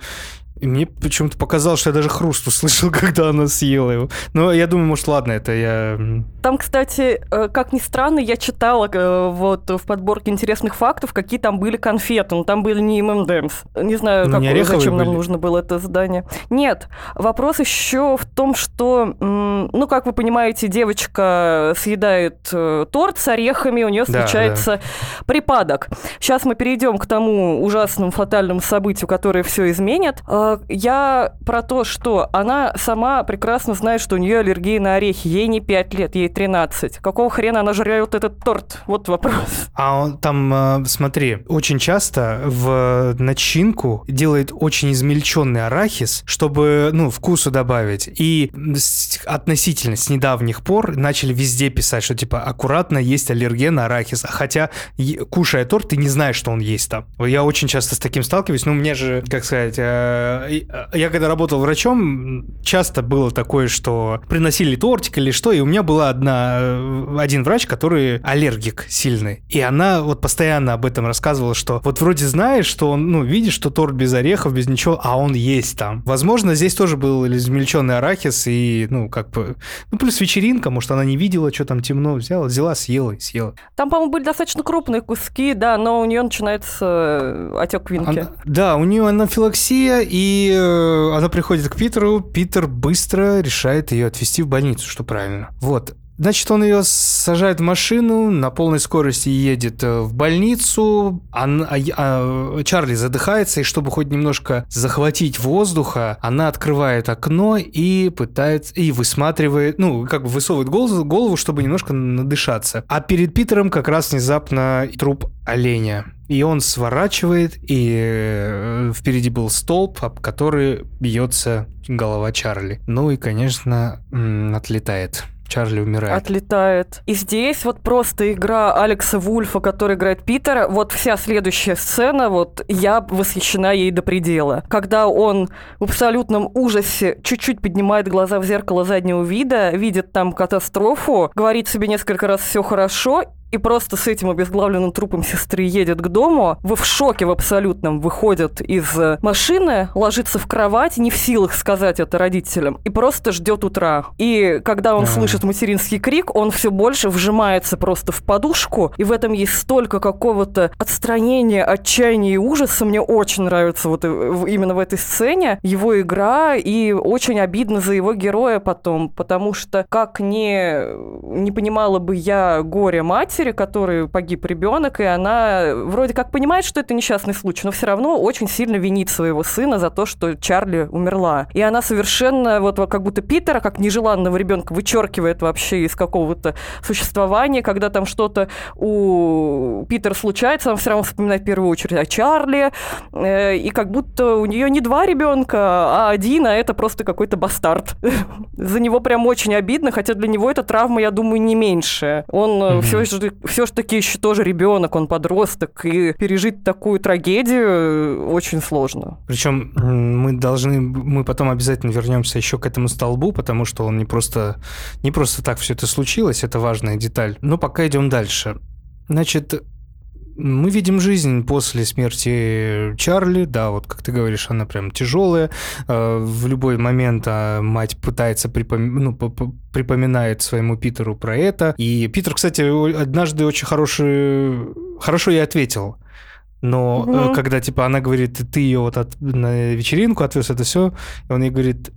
и мне почему-то показалось, что я даже хруст услышал, [LAUGHS] когда она съела его. Но я думаю, может, ладно, это я... Там, кстати, э, как ни странно, я читала э, вот в подборке интересных фактов, какие там были конфеты. Но там были не ММДМС. Не знаю, ну, как, зачем были? нам нужно было это задание. Нет, вопрос еще в том, что, ну, как вы понимаете, девочка съедает э, торт с орехами, у нее Да, случается припадок. Сейчас мы перейдем к тому ужасному фатальному событию, которое все изменит. Э, Я про то, что она сама прекрасно знает, что у нее аллергия на орехи. Ей не 5 лет, ей 13. Какого хрена она жрет этот торт? Вот вопрос. А он там, э, смотри, очень часто в начинку делает очень измельченный арахис, чтобы, ну, вкусу добавить. И относительно с недавних пор начали везде писать, что, типа, аккуратно есть аллерген на арахис. Хотя, кушая торт, ты не знаешь, что он есть там. Я очень часто с таким сталкиваюсь. Ну, мне же, как сказать, э, я когда работал врачом, часто было такое, что приносили тортик или что, и у меня была одна, э, один врач, который аллергик сильный. И она вот постоянно об этом рассказывала, что вот вроде знаешь, что он, ну, видишь, что торт без орехов, без ничего, а он есть там. Возможно, здесь тоже был измельченный арахис, и, ну, как бы, ну, плюс вечеринка, может, она не видела, что там темно, взяла, взяла, съела и съела. Там, по-моему, были достаточно крупные куски, да, но у нее начинается э, отек винки. Она- да, у нее анафилаксия, и э, она приходит к Питеру. Питер быстро решает ее отвезти в больницу, что правильно. Вот. Значит, он ее сажает в машину, на полной скорости едет э, в больницу. Ан- а а, Чарли задыхается, и чтобы хоть немножко захватить воздуха, она открывает окно и пытается... И высматривает, ну, как бы высовывает голову, голову, чтобы немножко надышаться. А перед Питером как раз внезапно труп оленя. И он сворачивает, и э, впереди был столб, об который бьется голова Чарли. Ну и, конечно, отлетает. Чарли умирает. Отлетает. И здесь вот просто игра Алекса Вульфа, который играет Питера, вот вся следующая сцена, вот я восхищена ей до предела. Когда он в абсолютном ужасе чуть-чуть поднимает глаза в зеркало заднего вида, видит там катастрофу, говорит себе несколько раз все хорошо, и просто с этим обезглавленным трупом сестры едет к дому, вы в шоке в абсолютном, выходит из э, машины, ложится в кровать, не в силах сказать это родителям, и просто ждет утра. И когда он А. слышит материнский крик, он все больше вжимается просто в подушку, и в этом есть столько какого-то отстранения, отчаяния и ужаса. Мне очень нравится вот э, именно в этой сцене его игра, и очень обидно за его героя потом, потому что как не, не понимала бы я горе матери, который погиб ребенок, и она вроде как понимает, что это несчастный случай, но все равно очень сильно винит своего сына за то, что Чарли умерла. И она совершенно вот как будто Питера, как нежеланного ребенка, вычеркивает вообще из какого-то существования, когда там что-то у Питера случается, он все равно вспоминает в первую очередь о Чарли, э, и как будто у нее не два ребенка, а один, а это просто какой-то бастард. [LAUGHS] За него прям очень обидно, хотя для него эта травма, я думаю, не меньше. Он Мгм. все же все ж таки еще тоже ребенок, он подросток, и пережить такую трагедию э, очень сложно. Причем мы должны, мы потом обязательно вернемся еще к этому столбу, потому что он не просто, не просто так все это случилось, это важная деталь. Но пока идем дальше. Значит, мы видим жизнь после смерти Чарли, да, вот как ты говоришь, она прям тяжелая. Э, В любой момент а, мать пытается припом... ну, припоминает своему Питеру про это. И Питер, кстати, однажды очень хороший, хорошо ей ответил. Но Мгм. когда типа она говорит, ты ее вот от- на вечеринку отвез, это все, и он ей говорит,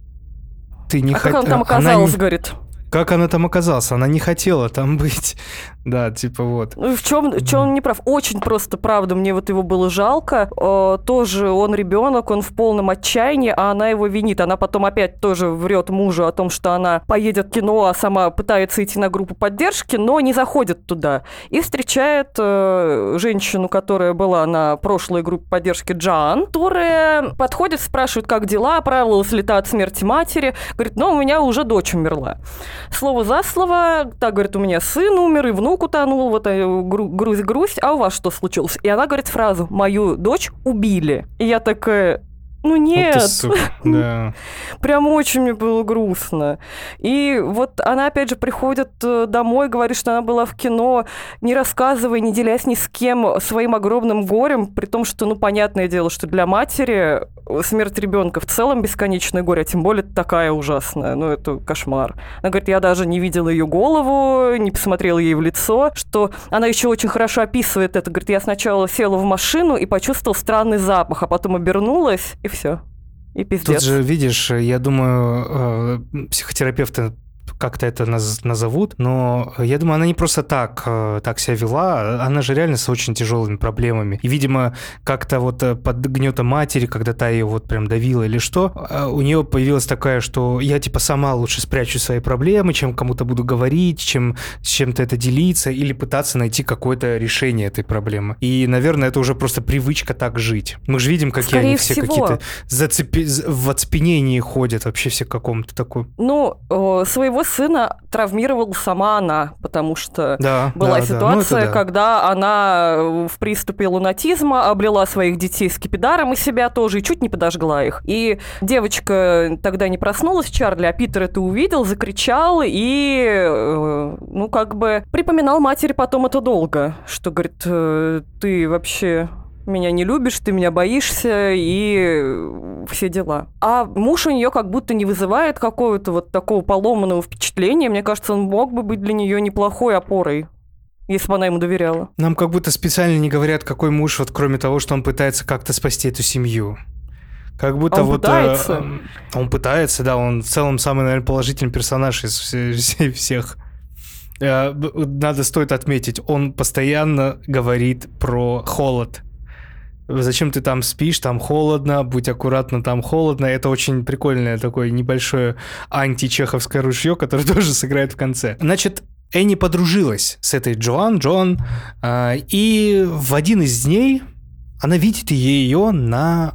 ты не а как хот- он там она оказалась, говорит? Как она там оказалась? Она не хотела там быть. [LAUGHS] Да, типа вот. Ну, В чем, в чем он не прав? Очень просто, правда, мне вот его было жалко. Э, тоже он ребенок, он в полном отчаянии, а она его винит. Она потом опять тоже врет мужу о том, что она поедет в кино, а сама пытается идти на группу поддержки, но не заходит туда. И встречает э, женщину, которая была на прошлой группе поддержки Джан, которая подходит, спрашивает, как дела, оправилась ли та от смерти матери. Говорит, ну, у меня уже дочь умерла. Слово за слово, так, говорит, у меня сын умер, и внук утонул, вот э, грусть-грусть, а у вас что случилось? И она говорит фразу «мою дочь убили». И я такая, ну нет. Вот сука, [LAUGHS] да. Прям очень мне было грустно. И вот она опять же приходит э, домой, говорит, что она была в кино, не рассказывая, не делясь ни с кем своим огромным горем, при том, что, ну, понятное дело, что для матери э, смерть ребенка в целом бесконечное горе, а тем более такая ужасная. Ну, это кошмар. Она говорит, я даже не видела ее голову, не посмотрела ей в лицо, что она еще очень хорошо описывает это. Говорит, я сначала села в машину и почувствовала странный запах, а потом обернулась и все. И пиздец. Тут же, видишь, я думаю, э, психотерапевты как-то это наз назовут, но я думаю, она не просто так, э, так себя вела, она же реально с очень тяжелыми проблемами. И, видимо, как-то вот э, под гнетом матери, когда та ее вот прям давила или что, э, у нее появилась такая, что я типа сама лучше спрячу свои проблемы, чем кому-то буду говорить, чем с чем-то это делиться или пытаться найти какое-то решение этой проблемы. И, наверное, это уже просто привычка так жить. Мы же видим, какие Скорее они все какие-то зацепи... в оцепенении ходят, вообще все каком-то таком. Ну, своего сына травмировала сама она, потому что да, была да, ситуация, да. Ну, да. когда она э, в приступе лунатизма облила своих детей скипидаром и себя тоже, и чуть не подожгла их. И девочка тогда не проснулась, Чарли, а Питер это увидел, закричал и, э, ну, как бы припоминал матери потом это долго, что, говорит, «Э, ты вообще меня не любишь, ты меня боишься и все дела. А муж у нее как будто не вызывает какого-то вот такого поломанного впечатления. Мне кажется, он мог бы быть для нее неплохой опорой если бы она ему доверяла. Нам как будто специально не говорят, какой муж, вот кроме того, что он пытается как-то спасти эту семью. Как будто он вот... Пытается. Э, он пытается, да, он в целом самый, наверное, положительный персонаж из всех. Э, надо стоит отметить, он постоянно говорит про холод зачем ты там спишь, там холодно, будь аккуратно, там холодно. Это очень прикольное такое небольшое античеховское ружье, которое [LAUGHS] тоже сыграет в конце. Значит, Энни подружилась с этой Джоан, Джон, э, и в один из дней она видит ее на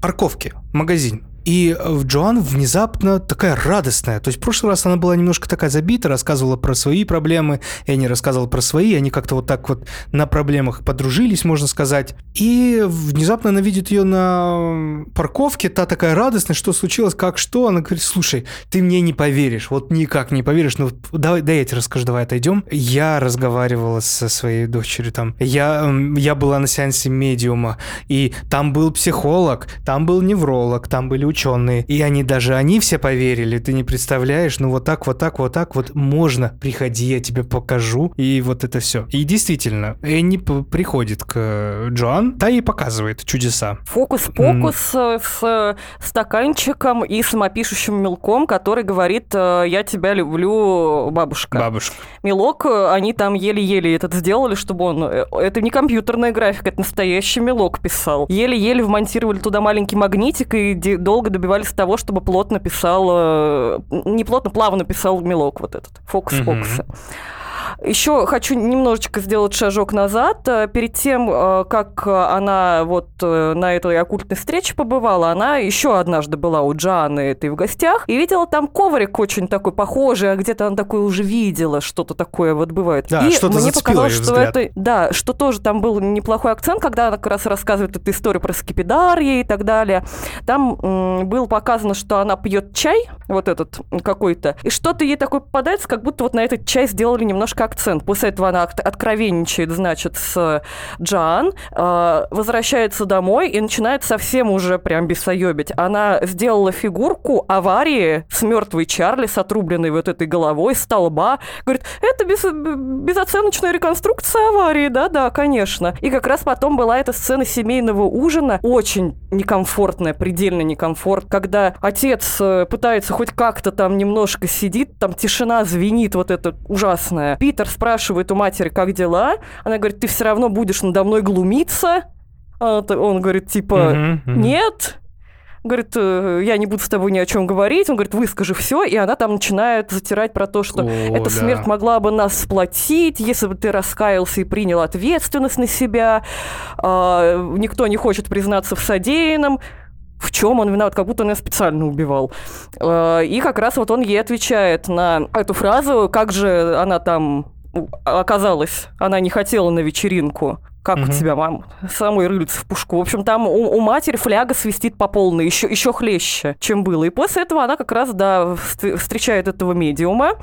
парковке, магазин. И в Джоан внезапно такая радостная. То есть в прошлый раз она была немножко такая забита, рассказывала про свои проблемы, и они рассказывала про свои, они как-то вот так вот на проблемах подружились, можно сказать. И внезапно она видит ее на парковке, та такая радостная, что случилось, как что. Она говорит, слушай, ты мне не поверишь, вот никак не поверишь, ну давай, да я тебе расскажу, давай отойдем. Я разговаривала со своей дочерью там, я, я была на сеансе медиума, и там был психолог, там был невролог, там были ученые, ученые, и они даже они все поверили, ты не представляешь, ну вот так, вот так, вот так, вот можно, приходи, я тебе покажу, и вот это все. И действительно, Энни приходит к Джоан, та ей показывает чудеса. Фокус-покус mm. с стаканчиком и самопишущим мелком, который говорит, э, я тебя люблю, бабушка. Бабушка. Мелок, э, они там еле-еле этот сделали, чтобы он... Это не компьютерная графика, это настоящий мелок писал. Еле-еле вмонтировали туда маленький магнитик и долго долго добивались того, чтобы плотно писал, э, не плотно, плавно писал мелок вот этот, фокус-фокусы. Mm-hmm. Еще хочу немножечко сделать шажок назад. Э, перед тем, э, как она вот э, на этой оккультной встрече побывала, она еще однажды была у Джаны этой в гостях и видела там коврик очень такой похожий, а где-то она такое уже видела, что-то такое вот бывает. Да, и что-то мне показалось, что взгляд. это, да, что тоже там был неплохой акцент, когда она как раз рассказывает эту историю про скипидарье и так далее. Там м, было показано, что она пьет чай, вот этот какой-то, и что-то ей такое попадается, как будто вот на этот чай сделали немножко акцент. После этого она откровенничает, значит, с Джан, э, возвращается домой и начинает совсем уже прям бесоебить. Она сделала фигурку аварии с мертвой Чарли, с отрубленной вот этой головой, столба. Говорит, это без, безоценочная реконструкция аварии, да-да, конечно. И как раз потом была эта сцена семейного ужина, очень некомфортная, предельно некомфорт, когда отец э, пытается хоть как-то там немножко сидит, там тишина звенит вот эта ужасная. Питер спрашивает у матери, как дела. Она говорит, ты все равно будешь надо мной глумиться. А он говорит, типа, uh-huh, uh-huh. нет. Говорит, «Э, я не буду с тобой ни о чем говорить. Он говорит, выскажи все. И она там начинает затирать про то, что О, эта да. смерть могла бы нас сплотить, если бы ты раскаялся и принял ответственность на себя. А, никто не хочет признаться в содеянном. В чем он виноват, как будто он ее специально убивал. Э, и как раз вот он ей отвечает на эту фразу, как же она там оказалась, она не хотела на вечеринку. Как угу. у тебя, мам? Самой рыльца в пушку. В общем, там у, у матери фляга свистит по полной, еще, еще хлеще, чем было. И после этого она как раз, да, встречает этого медиума.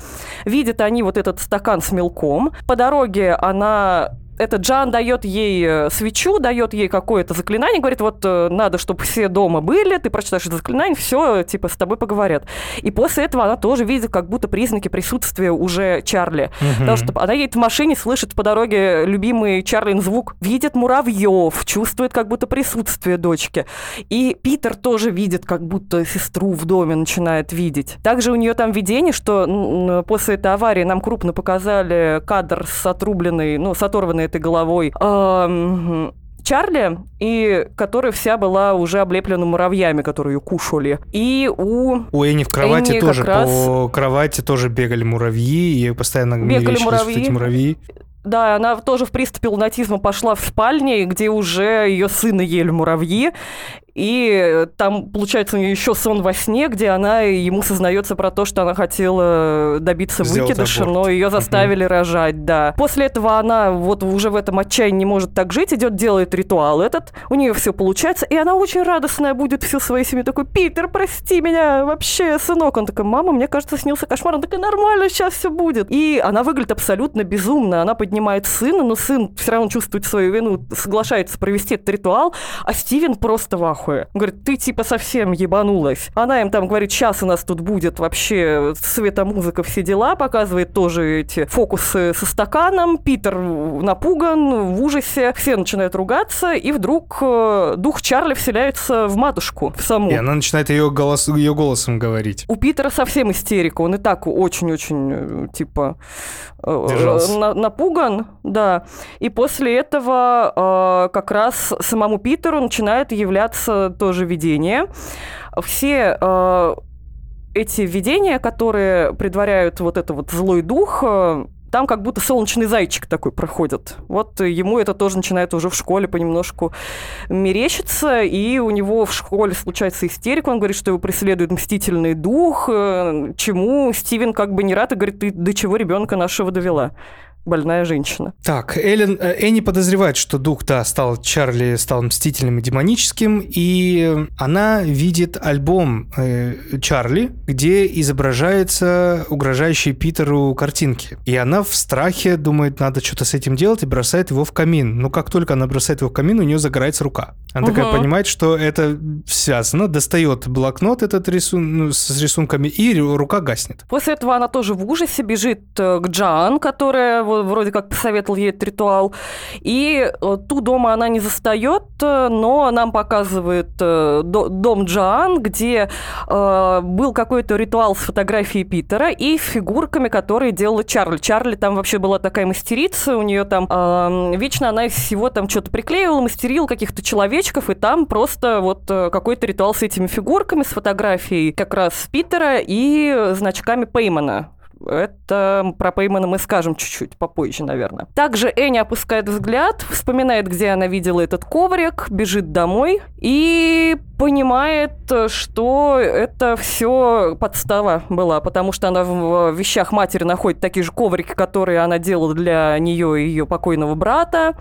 Видят они вот этот стакан с мелком. По дороге она этот Джан дает ей э, свечу, дает ей какое-то заклинание, говорит, вот э, надо, чтобы все дома были, ты прочитаешь это заклинание, все, типа, с тобой поговорят. И после этого она тоже видит как будто признаки присутствия уже Чарли. Угу. Потому что она едет в машине, слышит по дороге любимый Чарлин звук, видит муравьев, чувствует как будто присутствие дочки. И Питер тоже видит, как будто сестру в доме начинает видеть. Также у нее там видение, что после этой аварии нам крупно показали кадр с отрубленной, ну, с оторванной этой головой. Чарли, и которая вся была уже облеплена муравьями, которые ее кушали. И у... У Энни в кровати Энни тоже, раз... по кровати тоже бегали муравьи, и постоянно бегали муравьи. эти муравьи. Да, она тоже в приступе лунатизма пошла в спальне, где уже ее сына ели муравьи, и там, получается, у нее еще сон во сне, где она ему сознается про то, что она хотела добиться Сделать выкидыша, аборт. но ее заставили uh-huh. рожать, да. После этого она вот уже в этом отчаянии не может так жить, идет, делает ритуал этот, у нее все получается, и она очень радостная будет всю свою семью. Такой, Питер, прости меня, вообще, сынок. Он такой, мама, мне кажется, снился кошмар. Он такой, нормально, сейчас все будет. И она выглядит абсолютно безумно. Она поднимает сына, но сын все равно чувствует свою вину, соглашается провести этот ритуал, а Стивен просто в ахуе нахуй. Говорит, ты типа совсем ебанулась. Она им там говорит, сейчас у нас тут будет вообще светомузыка, все дела, показывает тоже эти фокусы со стаканом. Питер напуган, в ужасе, все начинают ругаться, и вдруг э, дух Чарли вселяется в матушку, в саму. И она начинает ее, голос, ее голосом говорить. У Питера совсем истерика, он и так очень-очень, э, типа, э, на, напуган, да. И после этого э, как раз самому Питеру начинает являться тоже видение. Все э, эти видения, которые предваряют вот это вот злой дух, э, там как будто солнечный зайчик такой проходит. Вот ему это тоже начинает уже в школе понемножку мерещиться, и у него в школе случается истерика, он говорит, что его преследует мстительный дух, э, чему Стивен как бы не рад и говорит, ты до чего ребенка нашего довела? Больная женщина. Так, Эллен, э, Энни подозревает, что дух, да, стал Чарли, стал мстительным и демоническим, и она видит альбом э, Чарли, где изображается угрожающие Питеру картинки. И она в страхе думает, надо что-то с этим делать, и бросает его в камин. Но как только она бросает его в камин, у нее загорается рука. Она угу. такая понимает, что это связано, достает блокнот этот рисун... ну, с рисунками, и рука гаснет. После этого она тоже в ужасе бежит э, к Джан, которая вроде как посоветовал ей этот ритуал. И э, ту дома она не застает, э, но нам показывает дом Джоан, где был какой-то ритуал с фотографией Питера и фигурками, которые делала Чарли. Чарли там вообще была такая мастерица, у нее там вечно она из всего там что-то приклеивала, мастерила каких-то человечков, и там просто вот какой-то ритуал с этими фигурками, с фотографией как раз Питера и значками Пеймана. Это про Пеймана мы скажем чуть-чуть попозже, наверное. Также Энни опускает взгляд, вспоминает, где она видела этот коврик, бежит домой и понимает, что это все подстава была, потому что она в вещах матери находит такие же коврики, которые она делала для нее и ее покойного брата.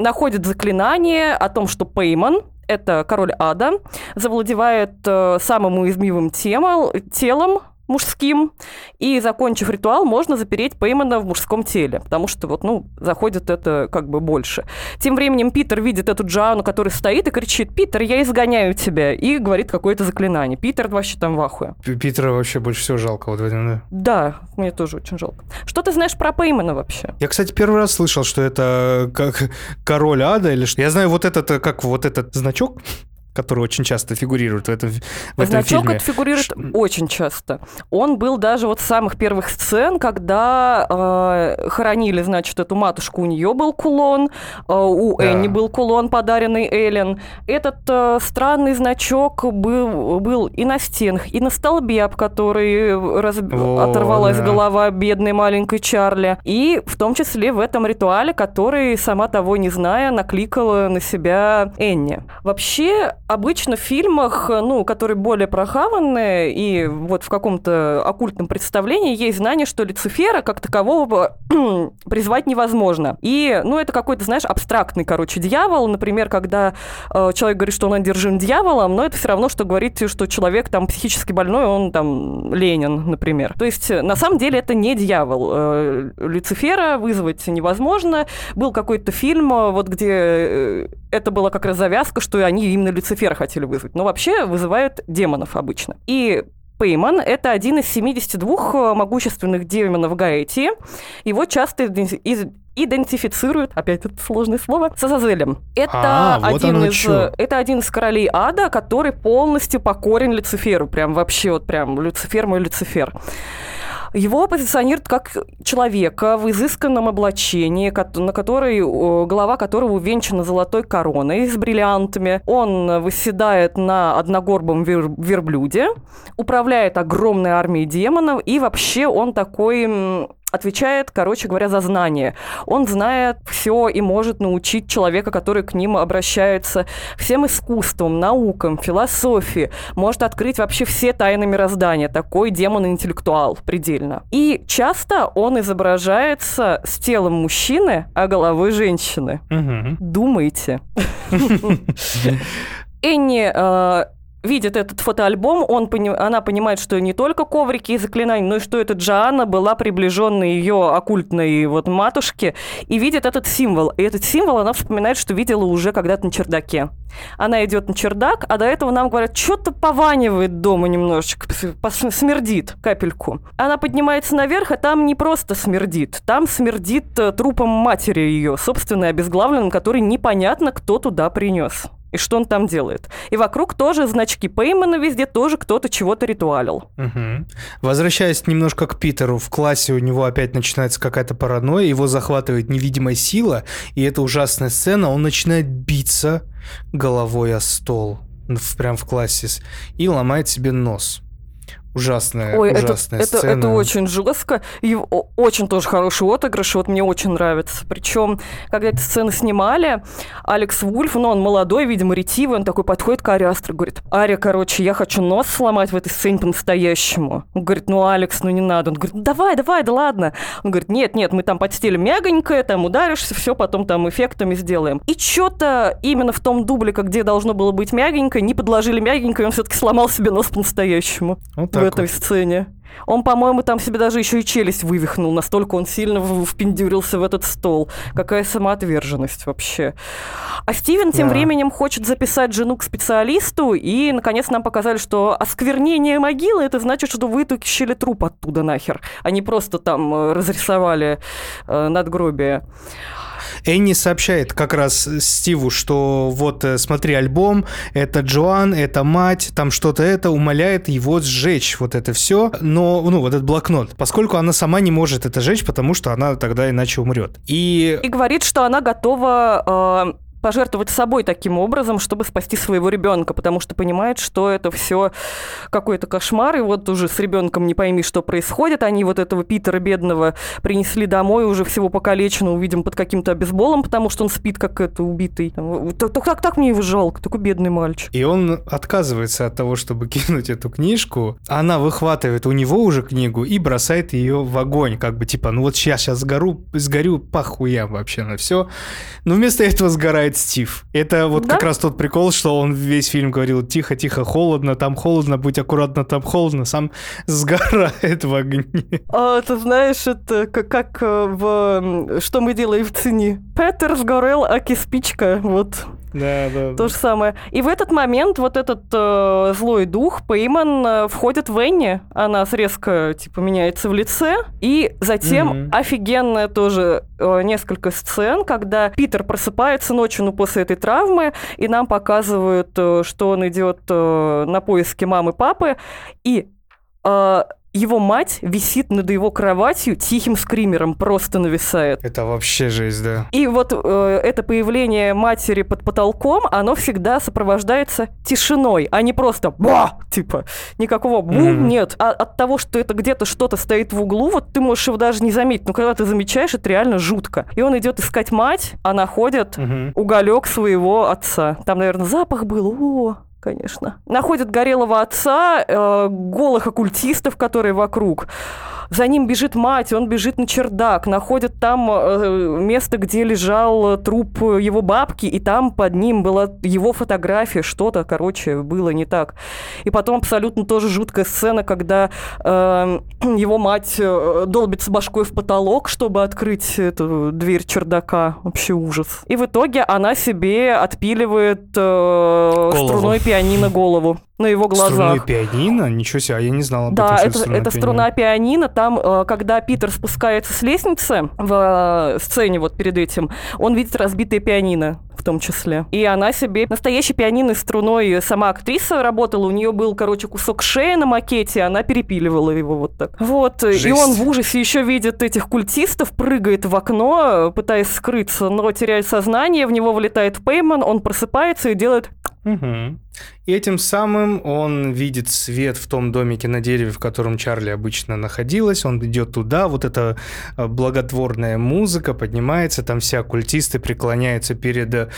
Находит заклинание о том, что Пейман, это король ада, завладевает э, самым уязвимым темом, телом мужским, и, закончив ритуал, можно запереть Пеймана в мужском теле, потому что вот, ну, заходит это как бы больше. Тем временем Питер видит эту Джану, которая стоит и кричит, «Питер, я изгоняю тебя!» и говорит какое-то заклинание. Питер вообще там в ахуе. Питера вообще больше всего жалко вот в этом, да? Да, мне тоже очень жалко. Что ты знаешь про Пеймана вообще? Я, кстати, первый раз слышал, что это как король ада или что. Я знаю вот этот, как вот этот значок, который очень часто фигурирует в этом, в этом Значок фильме. это фигурирует Ш... очень часто. Он был даже вот с самых первых сцен, когда э, хоронили, значит, эту матушку, у нее был кулон, э, у да. Энни был кулон, подаренный Эллен. Этот э, странный значок был, был и на стенах, и на столбе, об который раз... О, оторвалась да. голова бедной маленькой Чарли. И в том числе в этом ритуале, который, сама того не зная, накликала на себя Энни. Вообще, обычно в фильмах, ну, которые более прохаванные, и вот в каком-то оккультном представлении есть знание, что Люцифера как такового [CLEARS THROAT] призвать невозможно. И, ну, это какой-то, знаешь, абстрактный, короче, дьявол. Например, когда э, человек говорит, что он одержим дьяволом, но это все равно, что говорит, что человек там психически больной, он там Ленин, например. То есть, на самом деле, это не дьявол. Э, Люцифера вызвать невозможно. Был какой-то фильм, э, вот где э, это была как раз завязка, что они именно Люцифера хотели вызвать. Но вообще вызывают демонов обычно. И Пейман – это один из 72 могущественных демонов Гаэти. Его часто из идентифицируют, опять это сложное слово, с Азазелем. Это, а, один вот из, это один из королей ада, который полностью покорен Люциферу. Прям вообще вот прям Люцифер мой Люцифер. Его позиционируют как человека в изысканном облачении, на который, голова которого увенчана золотой короной с бриллиантами. Он выседает на одногорбом вер верблюде, управляет огромной армией демонов, и вообще он такой отвечает, короче говоря, за знание. Он знает все и может научить человека, который к ним обращается, всем искусствам, наукам, философии, может открыть вообще все тайны мироздания. Такой демон-интеллектуал предельно. И часто он изображается с телом мужчины, а головой женщины. Угу. Думайте. [LAUGHS] Энни э, видит этот фотоальбом, он, она понимает, что не только коврики и заклинания, но и что это Джоанна была приближенной ее оккультной вот матушке, и видит этот символ. И этот символ она вспоминает, что видела уже когда-то на чердаке. Она идет на чердак, а до этого нам говорят, что-то пованивает дома немножечко, смердит капельку. Она поднимается наверх, а там не просто смердит, там смердит э, трупом матери ее, собственно, обезглавленным, который непонятно, кто туда принес и что он там делает. И вокруг тоже значки Пеймана везде, тоже кто-то чего-то ритуалил. Угу. Возвращаясь немножко к Питеру, в классе у него опять начинается какая-то паранойя, его захватывает невидимая сила, и это ужасная сцена, он начинает биться головой о стол, прям в классе, и ломает себе нос. Ужасная, Ой, ужасная это, сцена. Это, это очень жестко. И очень тоже хороший отыгрыш. Вот мне очень нравится. Причем, когда эту сцену снимали, Алекс Вульф, ну, он молодой, видимо, ретивый, он такой подходит к Аре Астро, говорит, Ария, короче, я хочу нос сломать в этой сцене по-настоящему. Он говорит, ну, Алекс, ну не надо. Он говорит, давай, давай, да ладно. Он говорит, нет, нет, мы там подстелим мягонькое, там ударишься, все потом там эффектами сделаем. И что-то именно в том дублике, где должно было быть мягенькое, не подложили мягенькое, и он все-таки сломал себе нос по-настоящему. Вот в этой вот. сцене. Он, по-моему, там себе даже еще и челюсть вывихнул, настолько он сильно впендюрился в этот стол. Какая самоотверженность вообще. А Стивен тем да. временем хочет записать жену к специалисту, и, наконец, нам показали, что осквернение могилы, это значит, что вытащили труп оттуда нахер, а не просто там э, разрисовали э, надгробие. Энни сообщает как раз Стиву, что вот э, смотри альбом, это Джоан, это мать, там что-то это, умоляет его сжечь вот это все, но, ну, вот этот блокнот, поскольку она сама не может это сжечь, потому что она тогда иначе умрет. И... И говорит, что она готова э пожертвовать собой таким образом, чтобы спасти своего ребенка, потому что понимает, что это все какой-то кошмар, и вот уже с ребенком не пойми, что происходит. Они вот этого Питера бедного принесли домой, уже всего покалеченного, увидим, под каким-то обезболом, потому что он спит как это убитый. Так, так, так мне его жалко, такой бедный мальчик. И он отказывается от того, чтобы [LAUGHS] кинуть эту книжку. Она выхватывает у него уже книгу и бросает ее в огонь, как бы типа, ну вот сейчас, сейчас сгору, сгорю похуям вообще на все. Но вместо этого сгорает играет Стив. Это вот да? как раз тот прикол, что он весь фильм говорил тихо-тихо, холодно, там холодно, будь аккуратно, там холодно, сам сгорает в огне. А, ты знаешь, это как, как э, в «Что мы делаем в цене». Петер сгорел, аки спичка, вот. Да, да. То же самое. И в этот момент вот этот э, злой дух Пейман э, входит в Энни. Она резко типа меняется в лице. И затем офигенная тоже э, несколько сцен, когда Питер просыпается ночью, ну, после этой травмы, и нам показывают, э, что он идет э, на поиски мамы, папы, и э, его мать висит над его кроватью тихим скримером, просто нависает. Это вообще жесть, да. И вот э, это появление матери под потолком, оно всегда сопровождается тишиной, а не просто ба, типа никакого бу Мгм. нет. А от того, что это где-то что-то стоит в углу, вот ты можешь его даже не заметить, но когда ты замечаешь, это реально жутко. И он идет искать мать, а находит Мгм. уголек своего отца. Там, наверное, запах был. О, конечно. Находит горелого отца, э, голых оккультистов, которые вокруг. За ним бежит мать, он бежит на чердак, находит там э, место, где лежал труп его бабки, и там под ним была его фотография, что-то, короче, было не так. И потом абсолютно тоже жуткая сцена, когда э, [CLEARS THROAT] его мать э, долбится башкой в потолок, чтобы открыть эту дверь чердака. Вообще ужас. И в итоге она себе отпиливает э, Голову. струной пианино голову на его глазах. Струной пианино? Ничего себе, а я не знал об Да, этом, это, струной это струна пианино. Там, э, когда Питер спускается с лестницы в э, сцене вот перед этим, он видит разбитое пианино в том числе. И она себе настоящей пианино струной сама актриса работала. У нее был, короче, кусок шеи на макете, она перепиливала его вот так. Вот. И Жесть. он в ужасе еще видит этих культистов, прыгает в окно, пытаясь скрыться, но теряет сознание, в него вылетает Пейман, он просыпается и делает Мгм. И этим самым он видит свет в том домике на дереве, в котором Чарли обычно находилась. Он идет туда, вот эта э, благотворная музыка поднимается, там все оккультисты преклоняются перед э,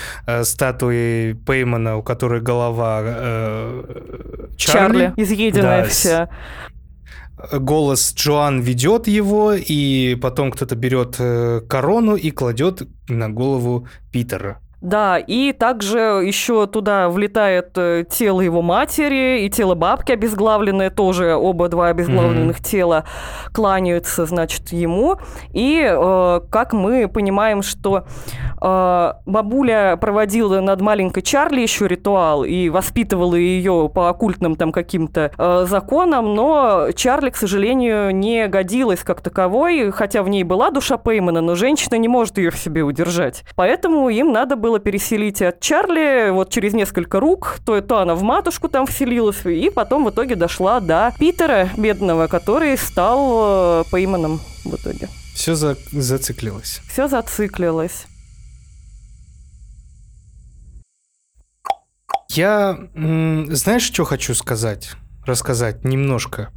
статуей Пеймана, у которой голова э, Чарли. Чарли, изъеденная Да, вся. Голос Джоан ведет его, и потом кто-то берет э, корону и кладет на голову Питера. Да, и также еще туда влетает э, тело его матери и тело бабки обезглавленное, тоже оба два обезглавленных тела кланяются, значит, ему. И э, как мы понимаем, что э, бабуля проводила над маленькой Чарли еще ритуал и воспитывала ее по оккультным там каким-то э, законам, но Чарли, к сожалению, не годилась как таковой, хотя в ней была душа Пеймана, но женщина не может ее в себе удержать. Поэтому им надо было переселить от Чарли вот через несколько рук, то, то она в матушку там вселилась, и потом в итоге дошла до Питера, бедного, который стал э, Пейманом в итоге. Все за- зациклилось. Все зациклилось. Я, знаешь, что хочу сказать? Рассказать немножко.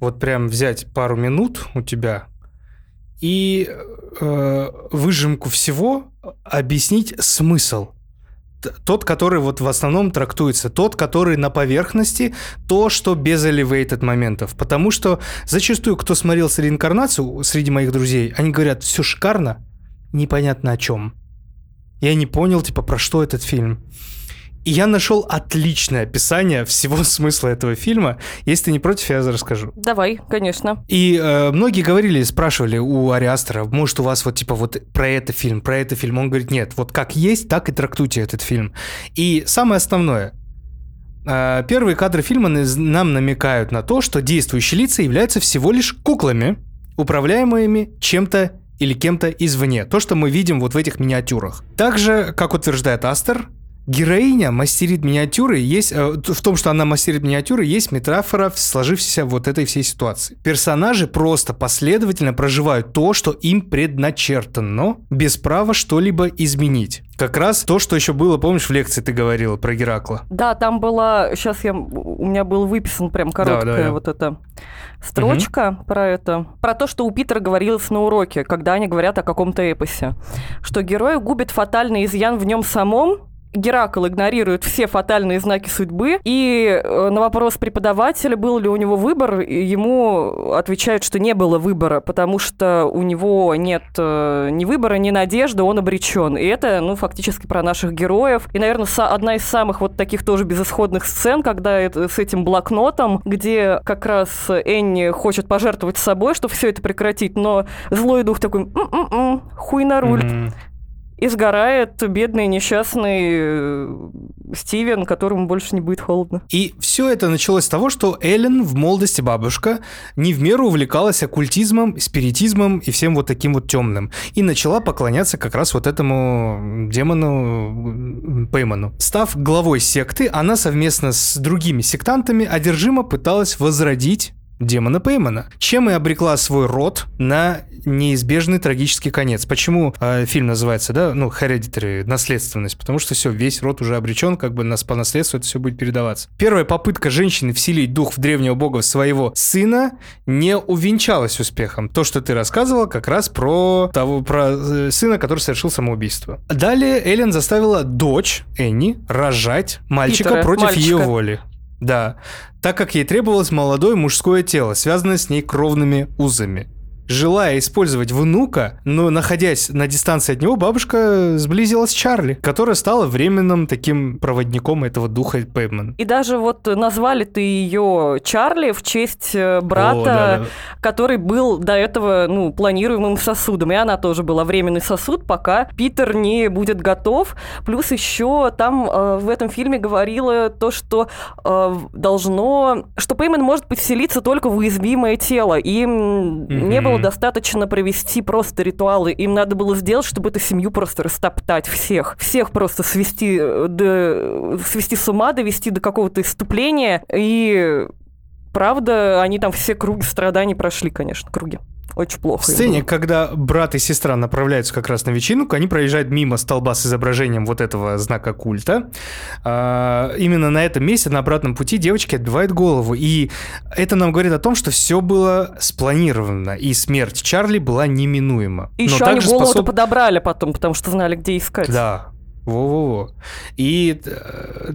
Вот прям взять пару минут у тебя и э, выжимку всего объяснить смысл. Тот, который вот в основном трактуется, тот, который на поверхности, то, что без elevated моментов. Потому что зачастую, кто смотрел с реинкарнацию среди моих друзей, они говорят, все шикарно, непонятно о чем. Я не понял, типа, про что этот фильм. И я нашел отличное описание всего [LAUGHS] смысла этого фильма. Если ты не против, я расскажу. Давай, конечно. И э, многие говорили, спрашивали у Ариастера, может, у вас вот типа вот про это фильм, про это фильм. Он говорит, нет, вот как есть, так и трактуйте этот фильм. И самое основное, э, первые кадры фильма нам намекают на то, что действующие лица являются всего лишь куклами, управляемыми чем-то или кем-то извне. То, что мы видим вот в этих миниатюрах. Также, как утверждает Астер, Героиня мастерит миниатюры, есть э, в том, что она мастерит миниатюры, есть метафора в сложившейся вот этой всей ситуации. Персонажи просто последовательно проживают то, что им предначертано, без права что-либо изменить. Как раз то, что еще было, помнишь, в лекции ты говорила про Геракла. Да, там была, сейчас я, у меня был выписан прям короткая да, да. вот эта строчка про это, про то, что у Питера говорилось на уроке, когда они говорят о каком-то эпосе, что герой губит фатальный изъян в нем самом, Геракл игнорирует все фатальные знаки судьбы, и э, на вопрос преподавателя, был ли у него выбор, ему отвечают, что не было выбора, потому что у него нет э, ни выбора, ни надежды, он обречен. И это, ну, фактически про наших героев. И, наверное, одна из самых вот таких тоже безысходных сцен, когда это, с этим блокнотом, где как раз Энни хочет пожертвовать собой, чтобы все это прекратить, но злой дух такой, «М-м-м, хуй на руль, Мгм. И сгорает бедный несчастный э, Стивен, которому больше не будет холодно. И все это началось с того, что Эллен в молодости бабушка не в меру увлекалась оккультизмом, спиритизмом и всем вот таким вот темным. И начала поклоняться как раз вот этому демону Пейману. Став главой секты, она совместно с другими сектантами одержимо пыталась возродить демона Пеймана, чем и обрекла свой род на неизбежный трагический конец. Почему э, фильм называется, да, ну, Hereditary, наследственность? Потому что все, весь род уже обречен, как бы нас по наследству это все будет передаваться. Первая попытка женщины вселить дух в древнего бога своего сына не увенчалась успехом. То, что ты рассказывал, как раз про того, про э, сына, который совершил самоубийство. Далее Эллен заставила дочь Энни рожать мальчика Питера, против мальчика. ее воли. Да, так как ей требовалось молодое мужское тело, связанное с ней кровными узами. Желая использовать внука, но находясь на дистанции от него, бабушка сблизилась с Чарли, которая стала временным таким проводником этого духа Пейман. И даже вот назвали ты ее Чарли в честь э, брата, О, да, да. который был до этого, ну, планируемым сосудом. И она тоже была временный сосуд, пока Питер не будет готов. Плюс еще там э, в этом фильме говорила то, что э, должно... Что Пейман может подселиться только в уязвимое тело. Им не было Мгм. достаточно провести просто ритуалы. Им надо было сделать, чтобы эту семью просто растоптать всех. Всех просто свести, э, до, свести с ума, довести до какого-то иступления. И правда, они там все круги страданий прошли, конечно, круги. Очень плохо. В сцене, было. когда брат и сестра направляются как раз на вечеринку, они проезжают мимо столба с изображением вот этого знака культа. А, именно на этом месте, на обратном пути, девочки отбивают голову. И это нам говорит о том, что все было спланировано, и смерть Чарли была неминуема. И Но еще они голову-то способ- подобрали потом, потому что знали, где искать. Да, во-во-во. И э,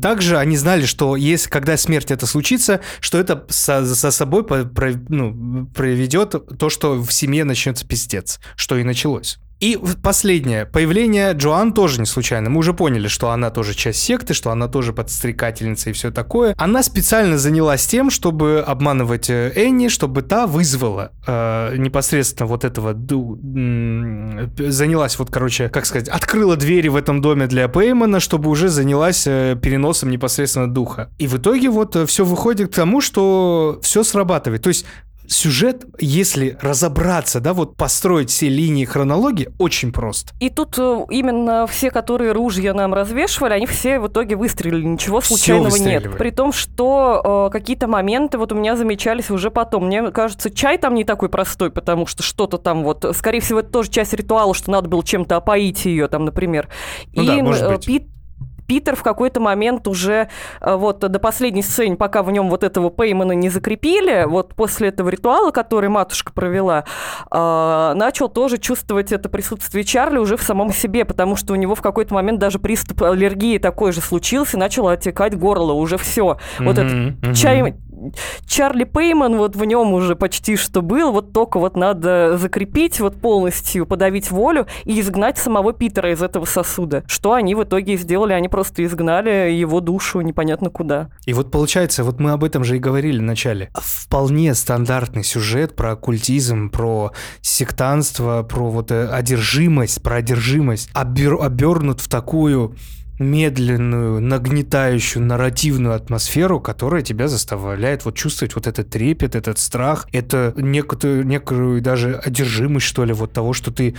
также они знали, что если, когда смерть это случится, что это со- за собой по- про- ну, приведет то, что в семье начнется пиздец, что и началось. И последнее. Появление Джоан тоже не случайно. Мы уже поняли, что она тоже часть секты, что она тоже подстрекательница и все такое. Она специально занялась тем, чтобы обманывать э, Энни, чтобы та вызвала э, непосредственно вот этого... ду- занялась вот, короче, как сказать, открыла двери в этом доме для Пеймана, чтобы уже занялась э, переносом непосредственно духа. И в итоге вот все выходит к тому, что все срабатывает. То есть сюжет, если разобраться, да, вот построить все линии хронологии, очень прост. И тут э, именно все, которые ружья нам развешивали, они все в итоге выстрелили. Ничего случайного нет. При том, что э, какие-то моменты вот у меня замечались уже потом. Мне кажется, чай там не такой простой, потому что что-то там вот... Скорее всего, это тоже часть ритуала, что надо было чем-то опоить ее там, например. Ну И да, может э, быть. Пит- Питер в какой-то момент уже э, вот до последней сцены, пока в нем вот этого Пеймана не закрепили, вот после этого ритуала, который матушка провела, э, начал тоже чувствовать это присутствие Чарли уже в самом себе, потому что у него в какой-то момент даже приступ аллергии такой же случился, начало отекать горло, уже все. Вот этот мгм. чай, Чарли Пейман вот в нем уже почти что был, вот только вот надо закрепить, вот полностью подавить волю и изгнать самого Питера из этого сосуда. Что они в итоге сделали, они просто изгнали его душу непонятно куда. И вот получается, вот мы об этом же и говорили в начале. Вполне стандартный сюжет про оккультизм, про сектанство, про вот э, одержимость, про одержимость, обер- обернут в такую медленную, нагнетающую нарративную атмосферу, которая тебя заставляет вот чувствовать вот этот трепет, этот страх, это некую, некую даже одержимость, что ли, вот того, что ты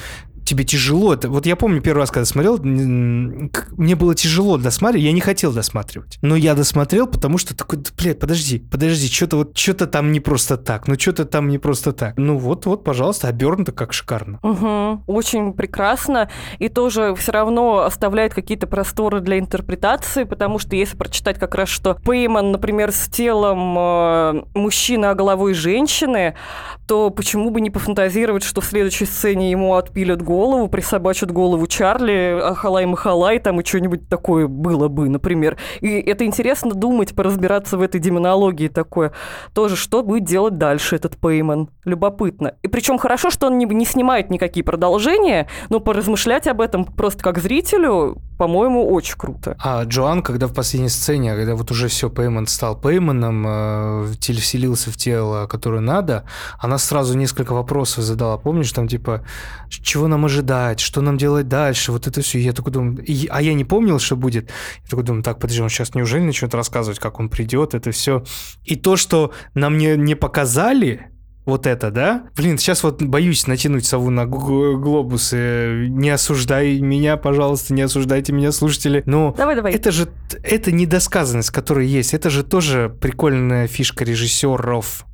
тебе тяжело. Это, вот я помню первый раз, когда смотрел, мне было тяжело досматривать, я не хотел досматривать. Но я досмотрел, потому что такой, «Да, блядь, подожди, подожди, что-то вот, что-то там не просто так, ну что-то там не просто так. Ну вот, вот, пожалуйста, обернуто как шикарно. Угу, очень прекрасно. И тоже все равно оставляет какие-то просторы для интерпретации, потому что если прочитать как раз, что Пейман, например, с телом э, мужчины, а головой женщины, то почему бы не пофантазировать, что в следующей сцене ему отпилят голову, присобачат голову Чарли, ахалай-махалай, там и что-нибудь такое было бы, например. И это интересно думать, поразбираться в этой демонологии такое. Тоже, что будет делать дальше этот Пейман? Любопытно. И причем хорошо, что он не, не снимает никакие продолжения, но поразмышлять об этом просто как зрителю, по-моему, очень круто. А Джоан, когда в последней сцене, когда вот уже все, Пейман стал Пейманом, э, вселился в тело, которое надо, она сразу несколько вопросов задала. Помнишь, там типа, чего нам нам ожидать, что нам делать дальше, вот это все. Я такой думаю, и, а я не помнил, что будет. Я такой думаю, так, подожди, он сейчас неужели начнет рассказывать, как он придет, это все. И то, что нам не, не показали, вот это, да? Блин, сейчас вот боюсь натянуть сову на глобус. Не осуждай меня, пожалуйста, не осуждайте меня, слушатели. Но давай, давай. это же это недосказанность, которая есть. Это же тоже прикольная фишка режиссеров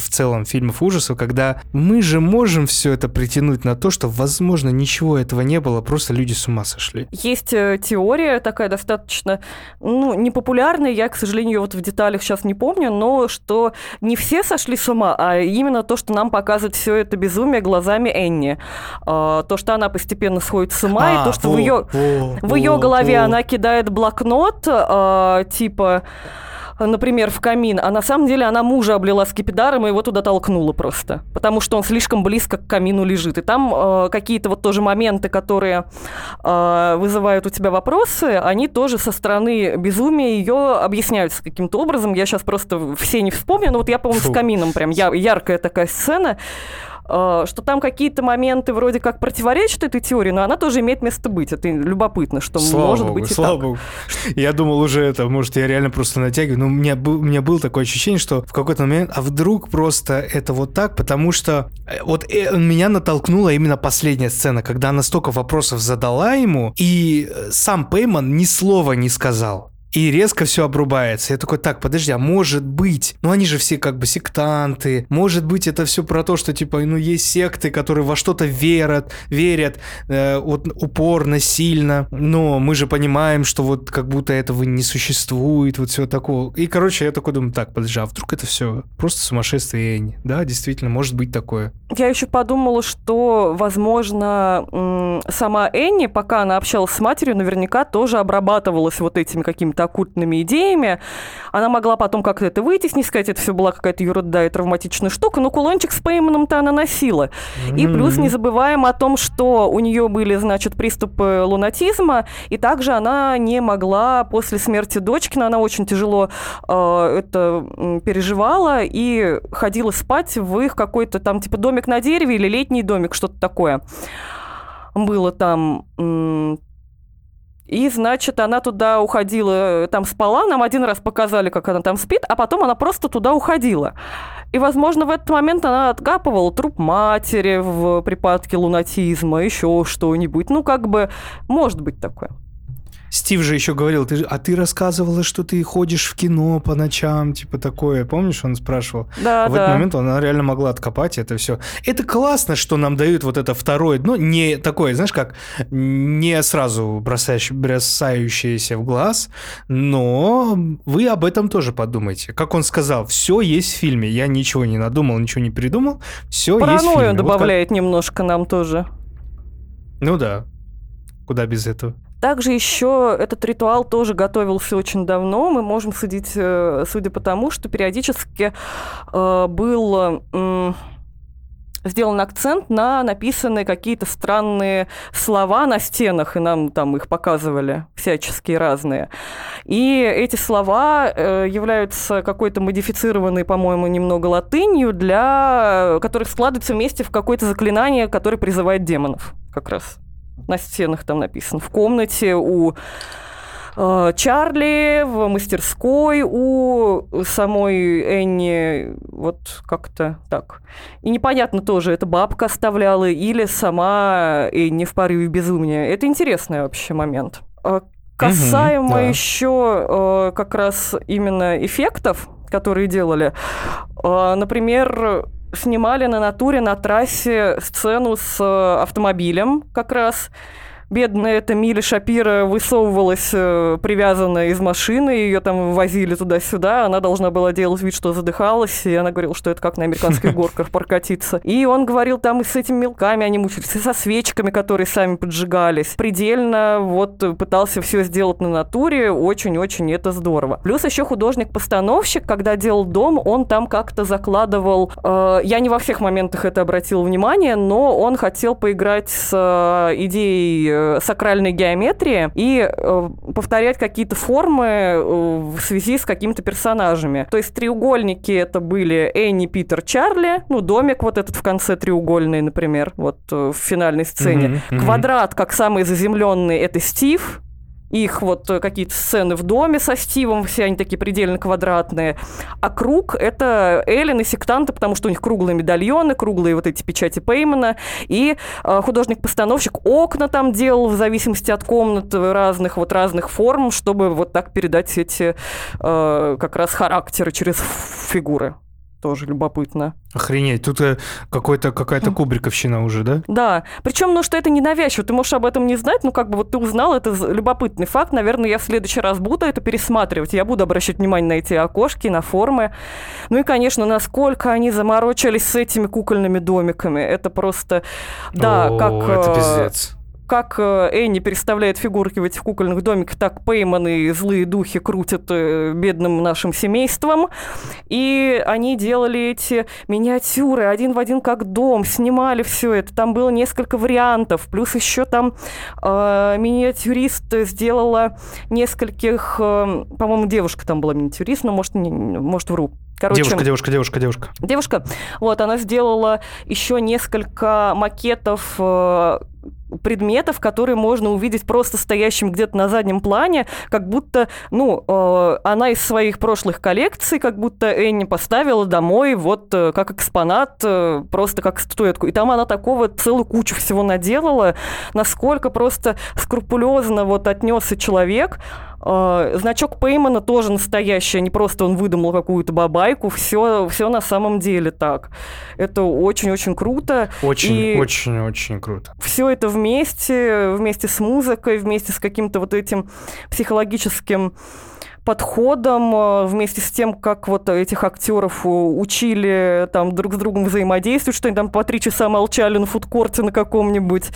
в целом фильмов ужасов, когда мы же можем все это притянуть на то, что, возможно, ничего этого не было, просто люди с ума сошли. Есть э, теория такая достаточно, ну, непопулярная, я, к сожалению, вот в деталях сейчас не помню, но что не все сошли с ума, а именно то, что нам показывает все это безумие глазами Энни. А, то, что она постепенно сходит с ума, а, и то, что во, в ее, во, в ее голове во. она кидает блокнот, а, типа например, в камин, а на самом деле она мужа облила скипидаром и его туда толкнула просто, потому что он слишком близко к камину лежит. И там э, какие-то вот тоже моменты, которые э, вызывают у тебя вопросы, они тоже со стороны безумия ее объясняются каким-то образом. Я сейчас просто все не вспомню, но вот я, по-моему, с камином прям я, яркая такая сцена. Э, что там какие-то моменты вроде как противоречат этой теории, но она тоже имеет место быть. Это любопытно, что слава может Богу, быть и слава так. Богу. Я думал уже это, может, я реально просто натягиваю, но у меня, у меня было такое ощущение, что в какой-то момент, а вдруг просто это вот так, потому что э, вот э, меня натолкнула именно последняя сцена, когда она столько вопросов задала ему, и сам Пейман ни слова не сказал и резко все обрубается. Я такой, так, подожди, а может быть, ну они же все как бы сектанты, может быть это все про то, что типа, ну есть секты, которые во что-то верят, верят э, вот упорно, сильно, но мы же понимаем, что вот как будто этого не существует, вот все такое. И, короче, я такой думаю, так, подожди, а вдруг это все просто сумасшествие? Да, действительно, может быть такое. Я еще подумала, что, возможно, сама Энни, пока она общалась с матерью, наверняка тоже обрабатывалась вот этими какими-то оккультными идеями. Она могла потом как-то это вытеснить, сказать, это все была какая-то ерунда и травматичная штука, но кулончик с Пейманом-то она носила. Mm-hmm. И плюс не забываем о том, что у нее были, значит, приступы лунатизма, и также она не могла после смерти дочки, но она очень тяжело э, это переживала и ходила спать в их какой-то там типа домик на дереве или летний домик, что-то такое было там и, значит, она туда уходила, там спала, нам один раз показали, как она там спит, а потом она просто туда уходила. И, возможно, в этот момент она откапывала труп матери в припадке лунатизма, еще что-нибудь. Ну, как бы, может быть такое. Стив же еще говорил, ты, а ты рассказывала, что ты ходишь в кино по ночам, типа такое. Помнишь, он спрашивал? Да, В да. этот момент она реально могла откопать это все. Это классно, что нам дают вот это второе дно, не такое, знаешь, как не сразу бросающее, бросающееся в глаз, но вы об этом тоже подумайте. Как он сказал, все есть в фильме. Я ничего не надумал, ничего не придумал. Все есть в фильме. добавляет вот как... немножко нам тоже. Ну да. Куда без этого? Также еще этот ритуал тоже готовился очень давно. Мы можем судить, э, судя по тому, что периодически э, был э, сделан акцент на написанные какие-то странные слова на стенах, и нам там их показывали всяческие разные. И эти слова э, являются какой-то модифицированной, по-моему, немного латынью, для которых складываются вместе в какое-то заклинание, которое призывает демонов как раз на стенах там написано. В комнате у э, Чарли, в мастерской у самой Энни, вот как-то так. И непонятно тоже, это бабка оставляла или сама Энни в порыве безумия. Это интересный вообще момент. А касаемо угу, да. еще э, как раз именно эффектов, которые делали, э, например, снимали на натуре на трассе сцену с э, автомобилем как раз бедная эта Миля Шапира высовывалась, э, привязанная из машины, ее там возили туда-сюда, она должна была делать вид, что задыхалась, и она говорила, что это как на американских [LAUGHS] горках прокатиться. И он говорил там и с этими мелками они мучились, и со свечками, которые сами поджигались. Предельно вот пытался все сделать на натуре, очень-очень это здорово. Плюс еще художник-постановщик, когда делал дом, он там как-то закладывал, э, я не во всех моментах это обратил внимание, но он хотел поиграть с э, идеей э, сакральной геометрии и э, повторять какие-то формы э, в связи с какими-то персонажами. То есть треугольники это были Энни, Питер, Чарли, ну, домик вот этот в конце треугольный, например, вот в финальной сцене. Mm-hmm, mm-hmm. Квадрат, как самый заземленный, это Стив, их вот э, какие-то сцены в доме со Стивом, все они такие предельно квадратные. А круг — это Эллен и сектанты, потому что у них круглые медальоны, круглые вот эти печати Пеймана. И э, художник-постановщик окна там делал в зависимости от комнат разных, вот разных форм, чтобы вот так передать эти э, как раз характеры через фигуры тоже любопытно. Охренеть, тут э, какой-то, какая-то кубриковщина уже, да? Да, причем, ну, что это не навязчиво, ты можешь об этом не знать, ну, как бы вот ты узнал, это любопытный факт, наверное, я в следующий раз буду это пересматривать, я буду обращать внимание на эти окошки, на формы. Ну и, конечно, насколько они заморочились с этими кукольными домиками, это просто, да, О, как... это э, пиздец как э, Энни переставляет фигурки в этих кукольных домиках, так Пейман и злые духи крутят э, бедным нашим семейством. И они делали эти миниатюры один в один как дом, снимали все это. Там было несколько вариантов. Плюс еще там э, миниатюрист сделала нескольких... Э, по-моему, девушка там была миниатюрист, но может, не, может вру. Короче, девушка, девушка, девушка, девушка. Девушка. Вот, она сделала еще несколько макетов э, предметов, которые можно увидеть просто стоящим где-то на заднем плане, как будто, ну, э, она из своих прошлых коллекций, как будто Энни поставила домой вот э, как экспонат, э, просто как статуэтку. И там она такого целую кучу всего наделала, насколько просто скрупулезно вот отнесся человек, значок Пеймана тоже настоящий, а не просто он выдумал какую-то бабайку. Все, все на самом деле так. Это очень-очень круто. Очень, очень-очень круто. Все это вместе, вместе с музыкой, вместе с каким-то вот этим психологическим подходом, э, вместе с тем, как вот этих актеров учили там друг с другом взаимодействовать, что они там по три часа молчали на фудкорте на каком-нибудь.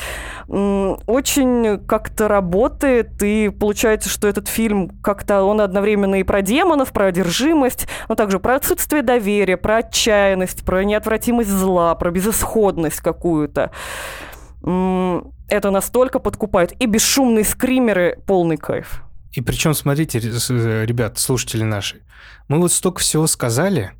Очень как-то работает, и получается, что этот фильм как-то он одновременно и про демонов, про одержимость, но также про отсутствие доверия, про отчаянность, про неотвратимость зла, про безысходность какую-то это настолько подкупает. И бесшумные скримеры полный кайф. И причем, смотрите, ребят, слушатели наши, мы вот столько всего сказали,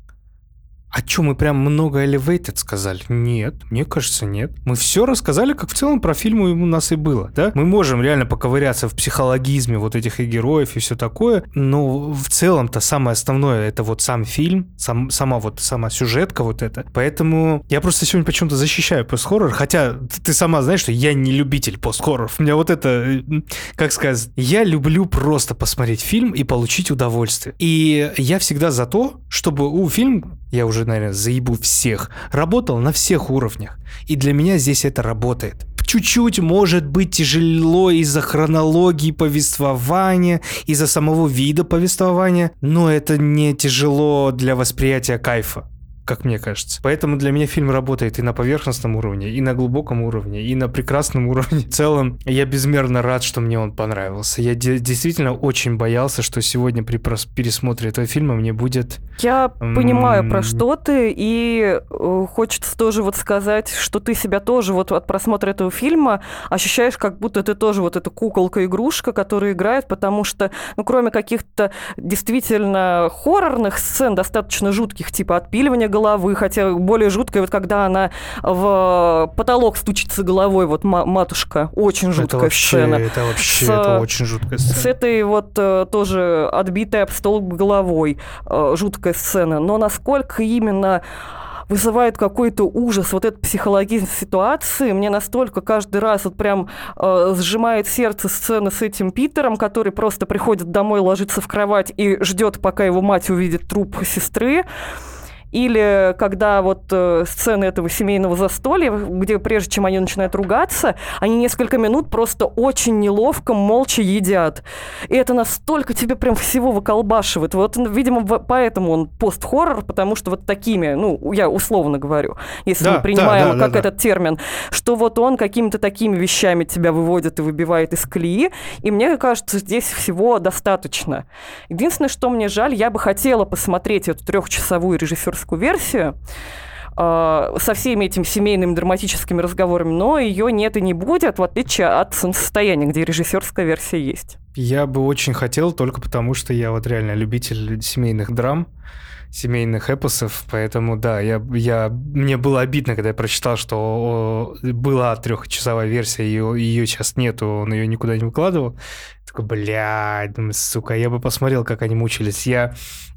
а что, мы прям много elevated сказали? Нет, мне кажется, нет. Мы все рассказали, как в целом про фильм у нас и было, да? Мы можем реально поковыряться в психологизме вот этих и героев и все такое, но в целом-то самое основное это вот сам фильм, сам, сама вот сама сюжетка вот эта. Поэтому я просто сегодня почему-то защищаю пост-хоррор, хотя ты сама знаешь, что я не любитель пост-хорроров. У меня вот это, как сказать, я люблю просто посмотреть фильм и получить удовольствие. И я всегда за то, чтобы у фильм я уже, наверное, заебу всех, работал на всех уровнях. И для меня здесь это работает. Чуть-чуть может быть тяжело из-за хронологии повествования, из-за самого вида повествования, но это не тяжело для восприятия кайфа как мне кажется. Поэтому для меня фильм работает и на поверхностном уровне, и на глубоком уровне, и на прекрасном [LAUGHS] уровне. В целом, я безмерно рад, что мне он понравился. Я действительно очень боялся, что сегодня при пересмотре этого фильма мне будет... Я понимаю, про что ты, и э, хочется тоже вот сказать, что ты себя тоже вот от просмотра этого фильма ощущаешь, как будто ты тоже вот эта куколка-игрушка, которая играет, потому что, ну, кроме каких-то действительно хоррорных сцен, достаточно жутких, типа отпиливания головы, хотя более жуткая, вот когда она в потолок стучится головой, вот матушка, очень жуткая это вообще, сцена. Это вообще, с, это очень жуткая сцена. С этой вот э, тоже отбитой об стол головой э, жуткая сцена, но насколько именно вызывает какой-то ужас, вот этот психологизм ситуации. Мне настолько каждый раз вот прям э, сжимает сердце сцена с этим Питером, который просто приходит домой, ложится в кровать и ждет, пока его мать увидит труп сестры. Или когда вот э, сцены этого семейного застолья, где прежде чем они начинают ругаться, они несколько минут просто очень неловко, молча едят. И это настолько тебе прям всего выколбашивает. Вот, видимо, поэтому он пост-хоррор, потому что вот такими, ну, я условно говорю, если да, мы принимаем да, да, как да, этот да. термин, что вот он какими-то такими вещами тебя выводит и выбивает из колеи. И мне кажется, здесь всего достаточно. Единственное, что мне жаль, я бы хотела посмотреть эту трехчасовую режиссерскую авторскую версию. э, со всеми этими семейными драматическими разговорами, но ее нет и не будет, в отличие от «Солнцестояния», где режиссерская версия есть. Я бы очень хотел, только потому что я вот реально любитель семейных драм семейных эпосов, поэтому да, я, я, мне было обидно, когда я прочитал, что была трехчасовая версия, ее, ее сейчас нету, он ее никуда не выкладывал. Такой, блядь, сука, я бы посмотрел, как они мучились. Я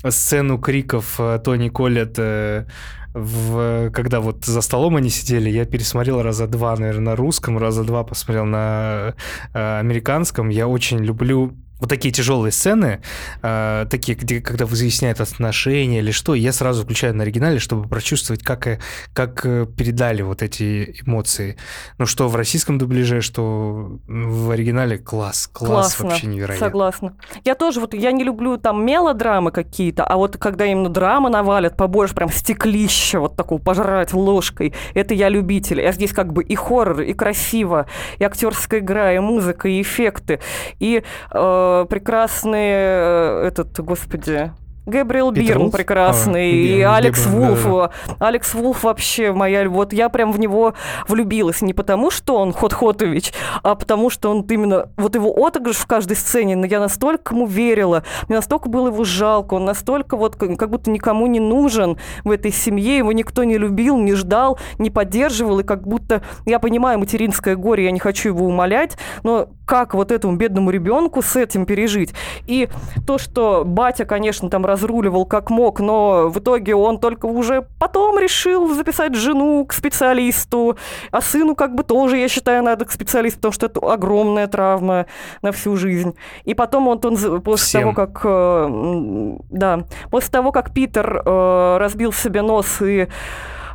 сцену криков э, Тони Коллет э, в, когда вот за столом они сидели, я пересмотрел раза два, наверное, на русском, раза два посмотрел на э, американском. Я очень люблю вот такие тяжелые сцены, э, такие, где, когда выясняют отношения или что, я сразу включаю на оригинале, чтобы прочувствовать, как, э, как э, передали вот эти эмоции. Ну, что в российском дубляже, что в оригинале класс, класс Классно, вообще невероятно. Согласна. Я тоже вот, я не люблю там мелодрамы какие-то, а вот когда именно драма навалят, побольше прям стеклища вот такого пожрать ложкой, это я любитель. А здесь как бы и хоррор, и красиво, и актерская игра, и музыка, и эффекты, и э, прекрасный э, этот, господи, Гэбриэл Бирн прекрасный, а, и Бирн, Алекс Бирн, Вулф. Да, да. Алекс Вулф вообще моя... Вот я прям в него влюбилась. Не потому, что он Хот-Хотович, а потому, что он именно... Вот его отыгрыш в каждой сцене, но я настолько ему верила, мне настолько было его жалко, он настолько вот как будто никому не нужен в этой семье, его никто не любил, не ждал, не поддерживал, и как будто... Я понимаю материнское горе, я не хочу его умолять, но как вот этому бедному ребенку с этим пережить? И то, что батя, конечно, там разруливал как мог, но в итоге он только уже потом решил записать жену к специалисту, а сыну как бы тоже, я считаю, надо к специалисту, потому что это огромная травма на всю жизнь. И потом он, он после Всем. того, как... Э, да, после того, как Питер э, разбил себе нос и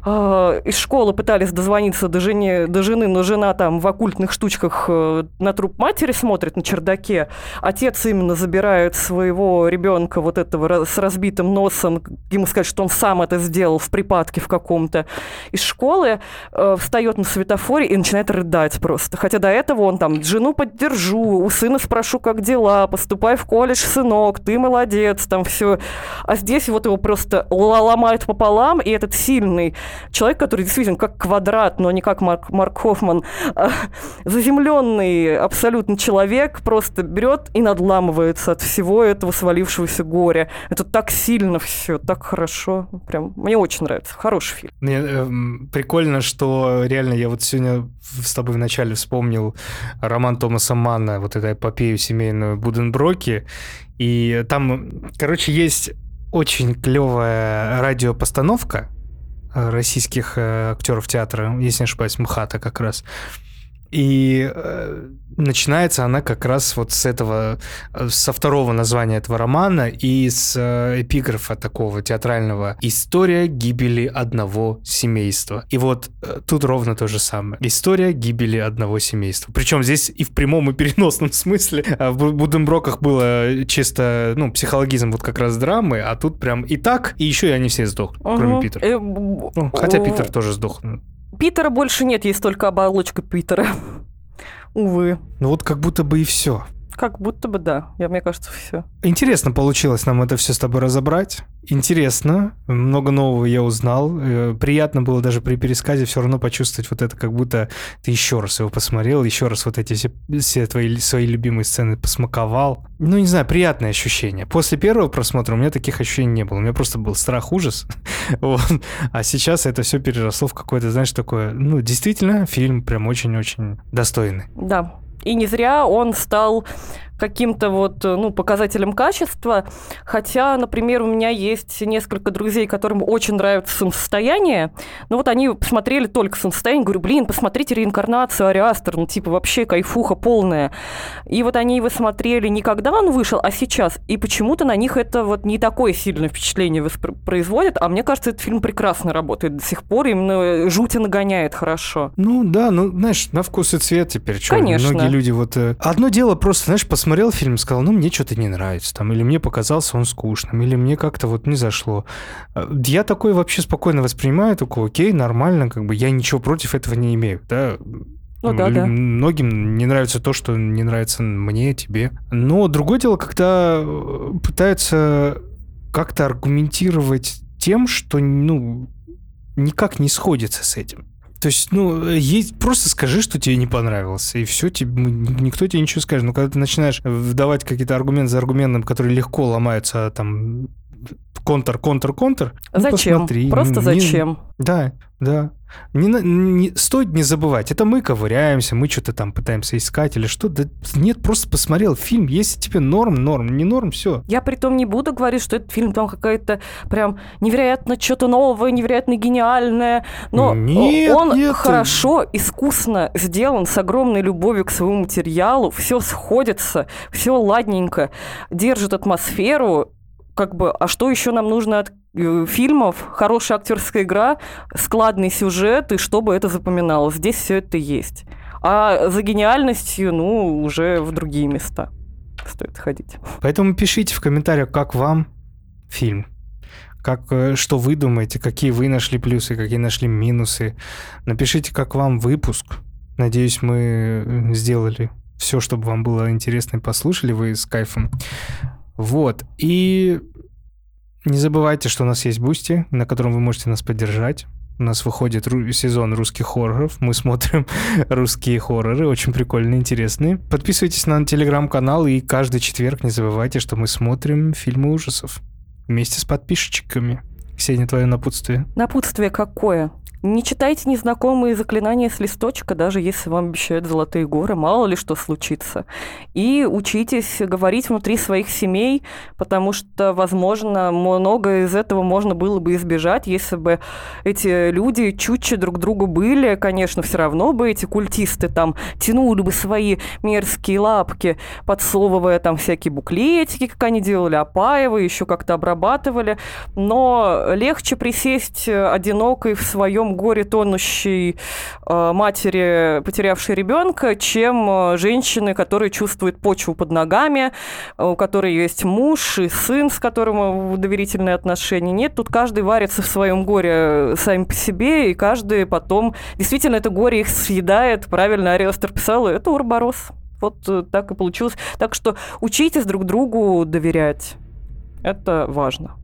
э, из школы пытались дозвониться до, жене, до жены, но жена там в оккультных штучках э, на труп матери смотрит на чердаке. Отец именно забирает своего ребенка вот этого с разбитым носом, ему сказать, что он сам это сделал в припадке в каком-то. Из школы э, встает на светофоре и начинает рыдать просто. Хотя до этого он там жену поддержу, у сына спрошу, как дела, поступай в колледж, сынок, ты молодец, там все. А здесь вот его просто ломают пополам, и этот сильный человек, который действительно как квадрат, но не как Марк, Марк Хоффман, а, заземленный абсолютно человек, просто берет и надламывается от всего этого свалившегося горя. Это так сильно все, так хорошо. Прям мне очень нравится. Хороший фильм. Мне э, прикольно, что реально я вот сегодня с тобой вначале вспомнил роман Томаса Манна, вот эту эпопею семейную Буденброки, и там, короче, есть очень клевая радиопостановка, российских э, актеров театра, если не ошибаюсь, МХАТа как раз. И э, начинается она как раз вот с этого, э, со второго названия этого романа и с э, эпиграфа такого театрального «История гибели одного семейства». И вот э, тут ровно то же самое. История гибели одного семейства. Причем здесь и в прямом, и переносном смысле. А в Буденброках было чисто, ну, психологизм вот как раз драмы, а тут прям и так, и еще и они все сдохли, угу. кроме Питера. Ну, хотя Питер тоже сдох. Питера больше нет, есть только оболочка Питера. Увы. Ну вот как будто бы и все. Как будто бы да. Я, мне кажется, все. Интересно получилось нам это все с тобой разобрать. Интересно. Много нового я узнал. Э, приятно было даже при пересказе все равно почувствовать вот это, как будто ты еще раз его посмотрел, еще раз вот эти все, все твои свои любимые сцены посмаковал. Ну, не знаю, приятное ощущение. После первого просмотра у меня таких ощущений не было. У меня просто был страх, ужас. [LAUGHS] вот. А сейчас это все переросло в какое-то, знаешь, такое, ну, действительно, фильм прям очень-очень достойный. Да, и не зря он стал каким-то вот, э, ну, показателем качества. Хотя, например, у меня есть несколько друзей, которым очень нравится солнцестояние. Ну вот они посмотрели только солнцестояние. Говорю, блин, посмотрите реинкарнацию Ариастер. Ну, типа, вообще кайфуха полная. И вот они его смотрели не когда он вышел, а сейчас. И почему-то на них это вот не такое сильное впечатление производит. А мне кажется, этот фильм прекрасно работает до сих пор. Именно жути нагоняет хорошо. Ну да, ну, знаешь, на вкус и цвет теперь. Что, Конечно. Многие люди вот... Э, одно дело просто, знаешь, посмотреть посмотрел фильм, сказал, ну, мне что-то не нравится, там, или мне показался он скучным, или мне как-то вот не зашло. Э, я такой вообще спокойно воспринимаю, такой, окей, нормально, как бы я ничего против этого не имею, да, ну, да, да. Многим не нравится то, что не нравится мне, тебе. Но другое дело, когда э, пытаются как-то аргументировать тем, что, ну, никак не сходится с этим. То есть, ну, есть, просто скажи, что тебе не понравился, и все, тебе, никто тебе ничего скажет. Но когда ты начинаешь вдавать какие-то аргументы за аргументом, которые легко ломаются, там, контр, контр, контр. Ну, зачем? Посмотри. Просто не, зачем? Да, да. Не, не, стоит не забывать, это мы ковыряемся, мы что-то там пытаемся искать или что. Да нет, просто посмотрел фильм, если тебе норм, норм, не норм, все. Я при том не буду говорить, что этот фильм там какая-то прям невероятно что-то новое, невероятно гениальное, но нет, он нет. хорошо, искусно сделан, с огромной любовью к своему материалу, все сходится, все ладненько, держит атмосферу, как бы, а что еще нам нужно от э, фильмов? Хорошая актерская игра, складный сюжет, и чтобы это запоминалось. Здесь все это есть. А за гениальностью, ну, уже в другие места стоит ходить. Поэтому пишите в комментариях, как вам фильм. Как, э, что вы думаете, какие вы нашли плюсы, какие нашли минусы. Напишите, как вам выпуск. Надеюсь, мы э, сделали все, чтобы вам было интересно и послушали вы с кайфом. Вот. И не забывайте, что у нас есть Boosty, на котором вы можете нас поддержать. У нас выходит сезон русских хорроров. Мы смотрим [LAUGHS] русские хорроры, очень прикольные, интересные. Подписывайтесь на телеграм-канал и каждый четверг не забывайте, что мы смотрим фильмы ужасов вместе с подписчиками. Ксения, твое напутствие. Напутствие какое? Не читайте незнакомые заклинания с листочка, даже если вам обещают золотые горы, мало ли что случится. И учитесь говорить внутри своих семей, потому что, возможно, многое из этого можно было бы избежать, если бы эти люди чутче друг другу были. Конечно, все равно бы эти культисты там тянули бы свои мерзкие лапки, подсовывая там всякие буклетики, как они делали, опаивая, еще как-то обрабатывали. Но легче присесть одинокой в своем горе тонущей э, матери, потерявшей ребенка, чем э, женщины, которые чувствуют почву под ногами, э, у которой есть муж и сын, с которым доверительные отношения. Нет, тут каждый варится в своем горе сами по себе, и каждый потом... Действительно, это горе их съедает. Правильно Ариостер писал, это Урборос. Вот так и получилось. Так что учитесь друг другу доверять. Это важно.